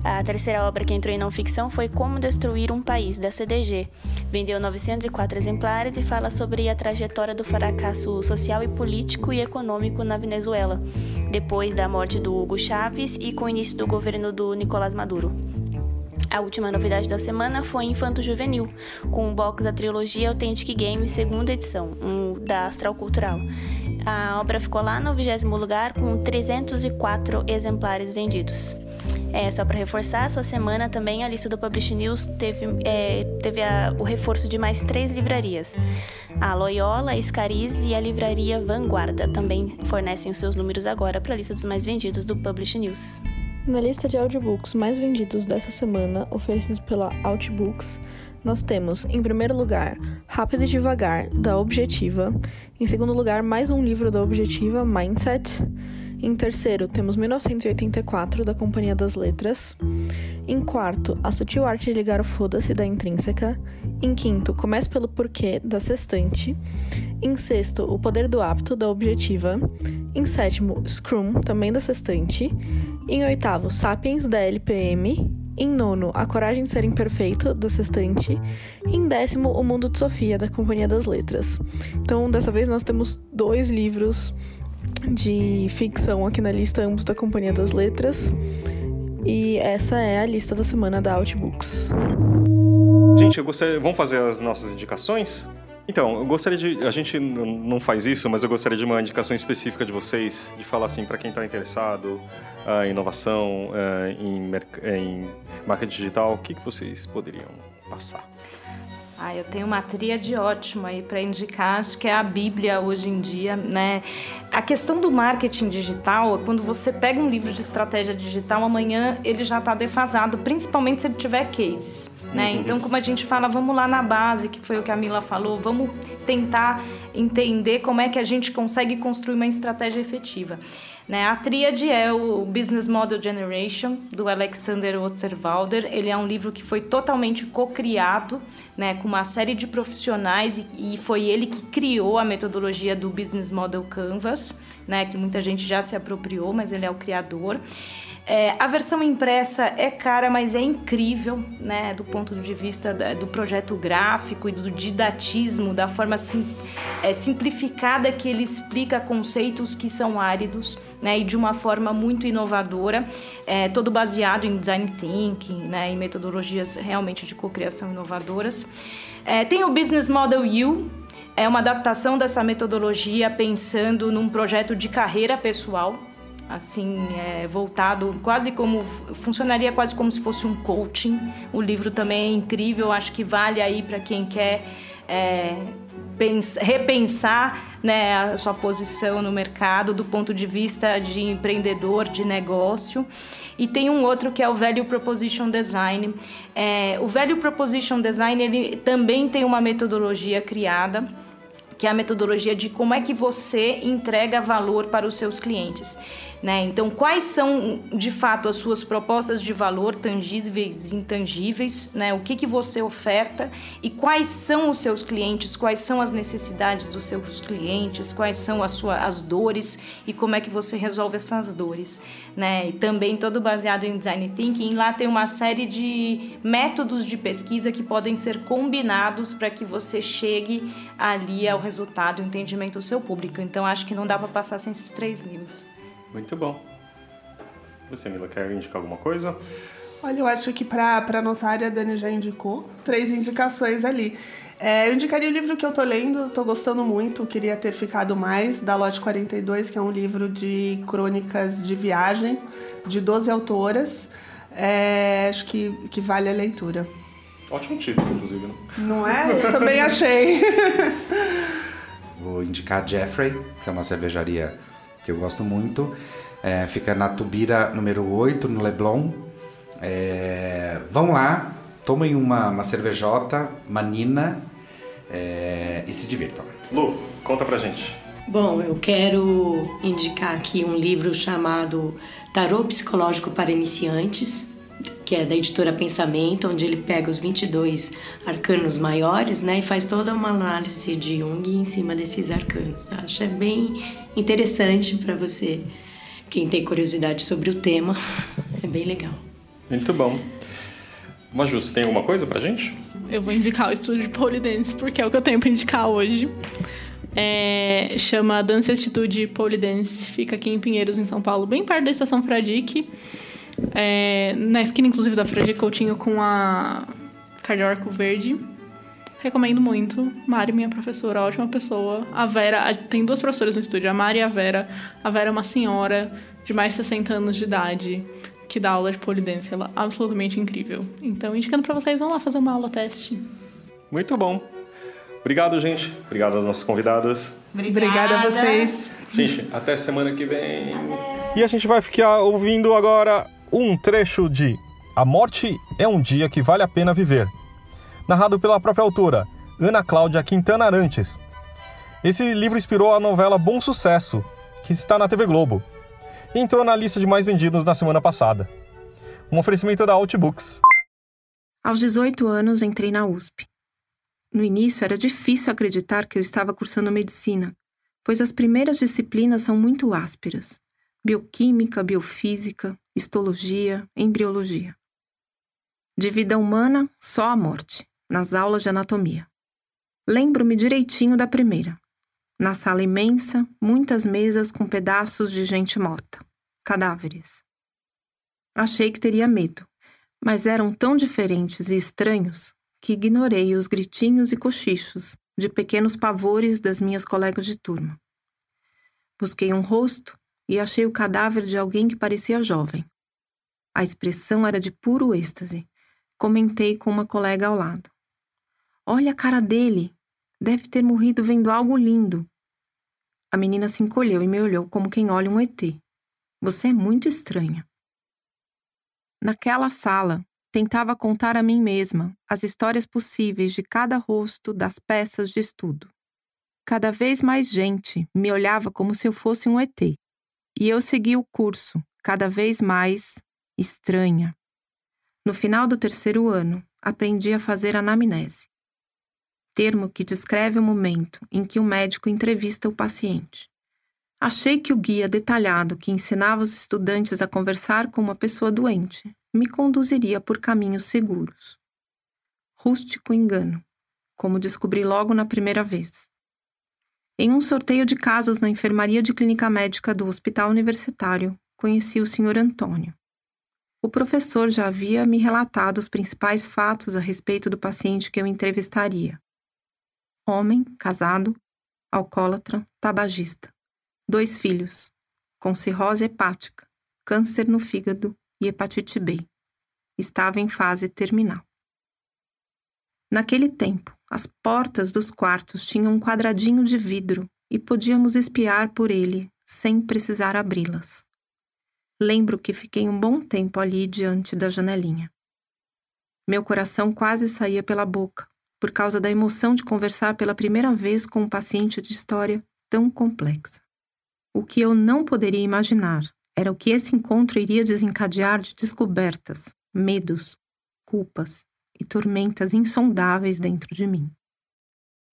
A terceira obra que entrou em não ficção foi Como Destruir um País, da CDG. Vendeu 904 exemplares e fala sobre a trajetória do fracasso social e político e econômico na Venezuela, depois da morte do Hugo Chávez e com o início do governo do Nicolás Maduro. A última novidade da semana foi Infanto Juvenil, com o box da trilogia Authentic Games segunda edição, um, da Astral Cultural. A obra ficou lá no vigésimo lugar com 304 exemplares vendidos. É, só para reforçar, essa semana também a lista do Publish News teve, é, teve a, o reforço de mais três livrarias. A Loyola, a Scariz e a livraria Vanguarda também fornecem os seus números agora para a lista dos mais vendidos do Publish News. Na lista de audiobooks mais vendidos dessa semana, oferecidos pela Outbooks, nós temos, em primeiro lugar, Rápido e Devagar, da Objetiva. Em segundo lugar, mais um livro da Objetiva, Mindset. Em terceiro, temos 1984, da Companhia das Letras. Em quarto, A Sutil Arte de Ligar o Foda-se, da Intrínseca. Em quinto, Comece pelo Porquê, da Sextante. Em sexto, O Poder do Apto, da Objetiva. Em sétimo, Scrum, também da Sextante. Em oitavo, Sapiens, da LPM. Em nono, A Coragem de Ser Imperfeito, da Sextante. Em décimo, O Mundo de Sofia, da Companhia das Letras. Então, dessa vez, nós temos dois livros de ficção aqui na lista, ambos da Companhia das Letras. E essa é a lista da semana da Outbooks. Gente, eu gostaria. Vamos fazer as nossas indicações? Então, eu gostaria de. A gente não faz isso, mas eu gostaria de uma indicação específica de vocês, de falar assim, para quem está interessado uh, em inovação, uh, em, em marketing digital, o que, que vocês poderiam passar? Ah, eu tenho uma tríade ótima aí para indicar, acho que é a Bíblia hoje em dia, né? A questão do marketing digital, quando você pega um livro de estratégia digital, amanhã ele já está defasado, principalmente se ele tiver cases. Né? Uhum. Então, como a gente fala, vamos lá na base, que foi o que a Mila falou, vamos tentar entender como é que a gente consegue construir uma estratégia efetiva. Né? A tríade é o Business Model Generation, do Alexander Osterwalder. Ele é um livro que foi totalmente co-criado né, com uma série de profissionais e, e, foi ele que criou a metodologia do Business Model Canvas, né, que muita gente já se apropriou, mas ele é o criador. É, a versão impressa é cara, mas é incrível, né, do ponto de vista do projeto gráfico e do didatismo, da forma sim, é, simplificada que ele explica conceitos que são áridos, né, e de uma forma muito inovadora, é, todo baseado em design thinking, né, em metodologias realmente de cocriação inovadoras. É, tem o Business Model U, é uma adaptação dessa metodologia pensando num projeto de carreira pessoal, assim, é, voltado quase como funcionaria quase como se fosse um coaching. O livro também é incrível, acho que vale aí para quem quer é, repensar né, a sua posição no mercado do ponto de vista de empreendedor, de negócio. E tem um outro que é o Value Proposition Design. É, o Value Proposition Design ele também tem uma metodologia criada que é a metodologia de como é que você entrega valor para os seus clientes. Né? Então, quais são de fato as suas propostas de valor tangíveis e intangíveis? Né? O que, que você oferta e quais são os seus clientes? Quais são as necessidades dos seus clientes? Quais são as, suas, as dores e como é que você resolve essas dores? Né? E também todo baseado em design thinking. Lá tem uma série de métodos de pesquisa que podem ser combinados para que você chegue ali ao resultado, o entendimento do seu público. Então, acho que não dá para passar sem esses três livros. Muito bom. Você, Mila, quer indicar alguma coisa? Olha, eu acho que para a nossa área a Dani já indicou três indicações ali. É, eu indicaria o livro que eu estou lendo, estou gostando muito, queria ter ficado mais, da Lote 42, que é um livro de crônicas de viagem, de 12 autoras. É, acho que, que vale a leitura. Ótimo título, inclusive. Né? Não é? Eu também achei. Vou indicar Jeffrey, que é uma cervejaria que eu gosto muito. É, fica na Tubira número 8, no Leblon. É, vão lá, tomem uma, uma cervejota, manina é, e se divirtam. Lu, conta pra gente. Bom, eu quero indicar aqui um livro chamado Tarô Psicológico para Iniciantes, que é da editora Pensamento, onde ele pega os 22 arcanos maiores, né, e faz toda uma análise de Jung em cima desses arcanos. Acho é bem interessante para você, quem tem curiosidade sobre o tema, é bem legal. Muito bom. Maju, você tem alguma coisa pra gente? Eu vou indicar o estúdio de pole dance, porque é o que eu tenho pra indicar hoje. É, chama Dança Atitude Pole Dance, fica aqui em Pinheiros, em São Paulo, bem perto da estação Fradique. É, na esquina, inclusive, da Fradique Coutinho com a Cardiorco Verde. Recomendo muito. Mari, minha professora, ótima pessoa. A Vera, tem duas professoras no estúdio, a Mari e a Vera. A Vera é uma senhora de mais de 60 anos de idade que dá aula de polidense. Ela é absolutamente incrível. Então, indicando para vocês, vão lá fazer uma aula teste. Muito bom. Obrigado, gente. Obrigado às nossas convidadas. Obrigada a vocês. Gente, até semana que vem. E a gente vai ficar ouvindo agora um trecho de A Morte é um Dia que Vale a Pena Viver, narrado pela própria autora, Ana Cláudia Quintana Arantes. Esse livro inspirou a novela Bom Sucesso, que está na TV Globo, e entrou na lista de mais vendidos na semana passada. Um oferecimento da Outbooks. Aos 18 anos, entrei na USP. No início era difícil acreditar que eu estava cursando medicina, pois as primeiras disciplinas são muito ásperas: bioquímica, biofísica, histologia, embriologia. De vida humana, só a morte, nas aulas de anatomia. Lembro-me direitinho da primeira. Na sala imensa, muitas mesas com pedaços de gente morta, cadáveres. Achei que teria medo, mas eram tão diferentes e estranhos que ignorei os gritinhos e cochichos de pequenos pavores das minhas colegas de turma. Busquei um rosto e achei o cadáver de alguém que parecia jovem. A expressão era de puro êxtase. Comentei com uma colega ao lado. Olha a cara dele! Deve ter morrido vendo algo lindo. A menina se encolheu e me olhou como quem olha um ET. Você é muito estranha. Naquela sala, Tentava contar a mim mesma as histórias possíveis de cada rosto das peças de estudo. Cada vez mais gente me olhava como se eu fosse um ET. E eu segui o curso, cada vez mais estranha. No final do terceiro ano, aprendi a fazer anamnese termo que descreve o momento em que o médico entrevista o paciente. Achei que o guia detalhado que ensinava os estudantes a conversar com uma pessoa doente me conduziria por caminhos seguros. Rústico engano, como descobri logo na primeira vez. Em um sorteio de casos na enfermaria de clínica médica do Hospital Universitário, conheci o Sr. Antônio. O professor já havia me relatado os principais fatos a respeito do paciente que eu entrevistaria. Homem, casado, alcoólatra, tabagista. Dois filhos, com cirrose hepática, câncer no fígado e hepatite B. Estava em fase terminal. Naquele tempo, as portas dos quartos tinham um quadradinho de vidro e podíamos espiar por ele sem precisar abri-las. Lembro que fiquei um bom tempo ali diante da janelinha. Meu coração quase saía pela boca, por causa da emoção de conversar pela primeira vez com um paciente de história tão complexa. O que eu não poderia imaginar era o que esse encontro iria desencadear de descobertas, medos, culpas e tormentas insondáveis dentro de mim.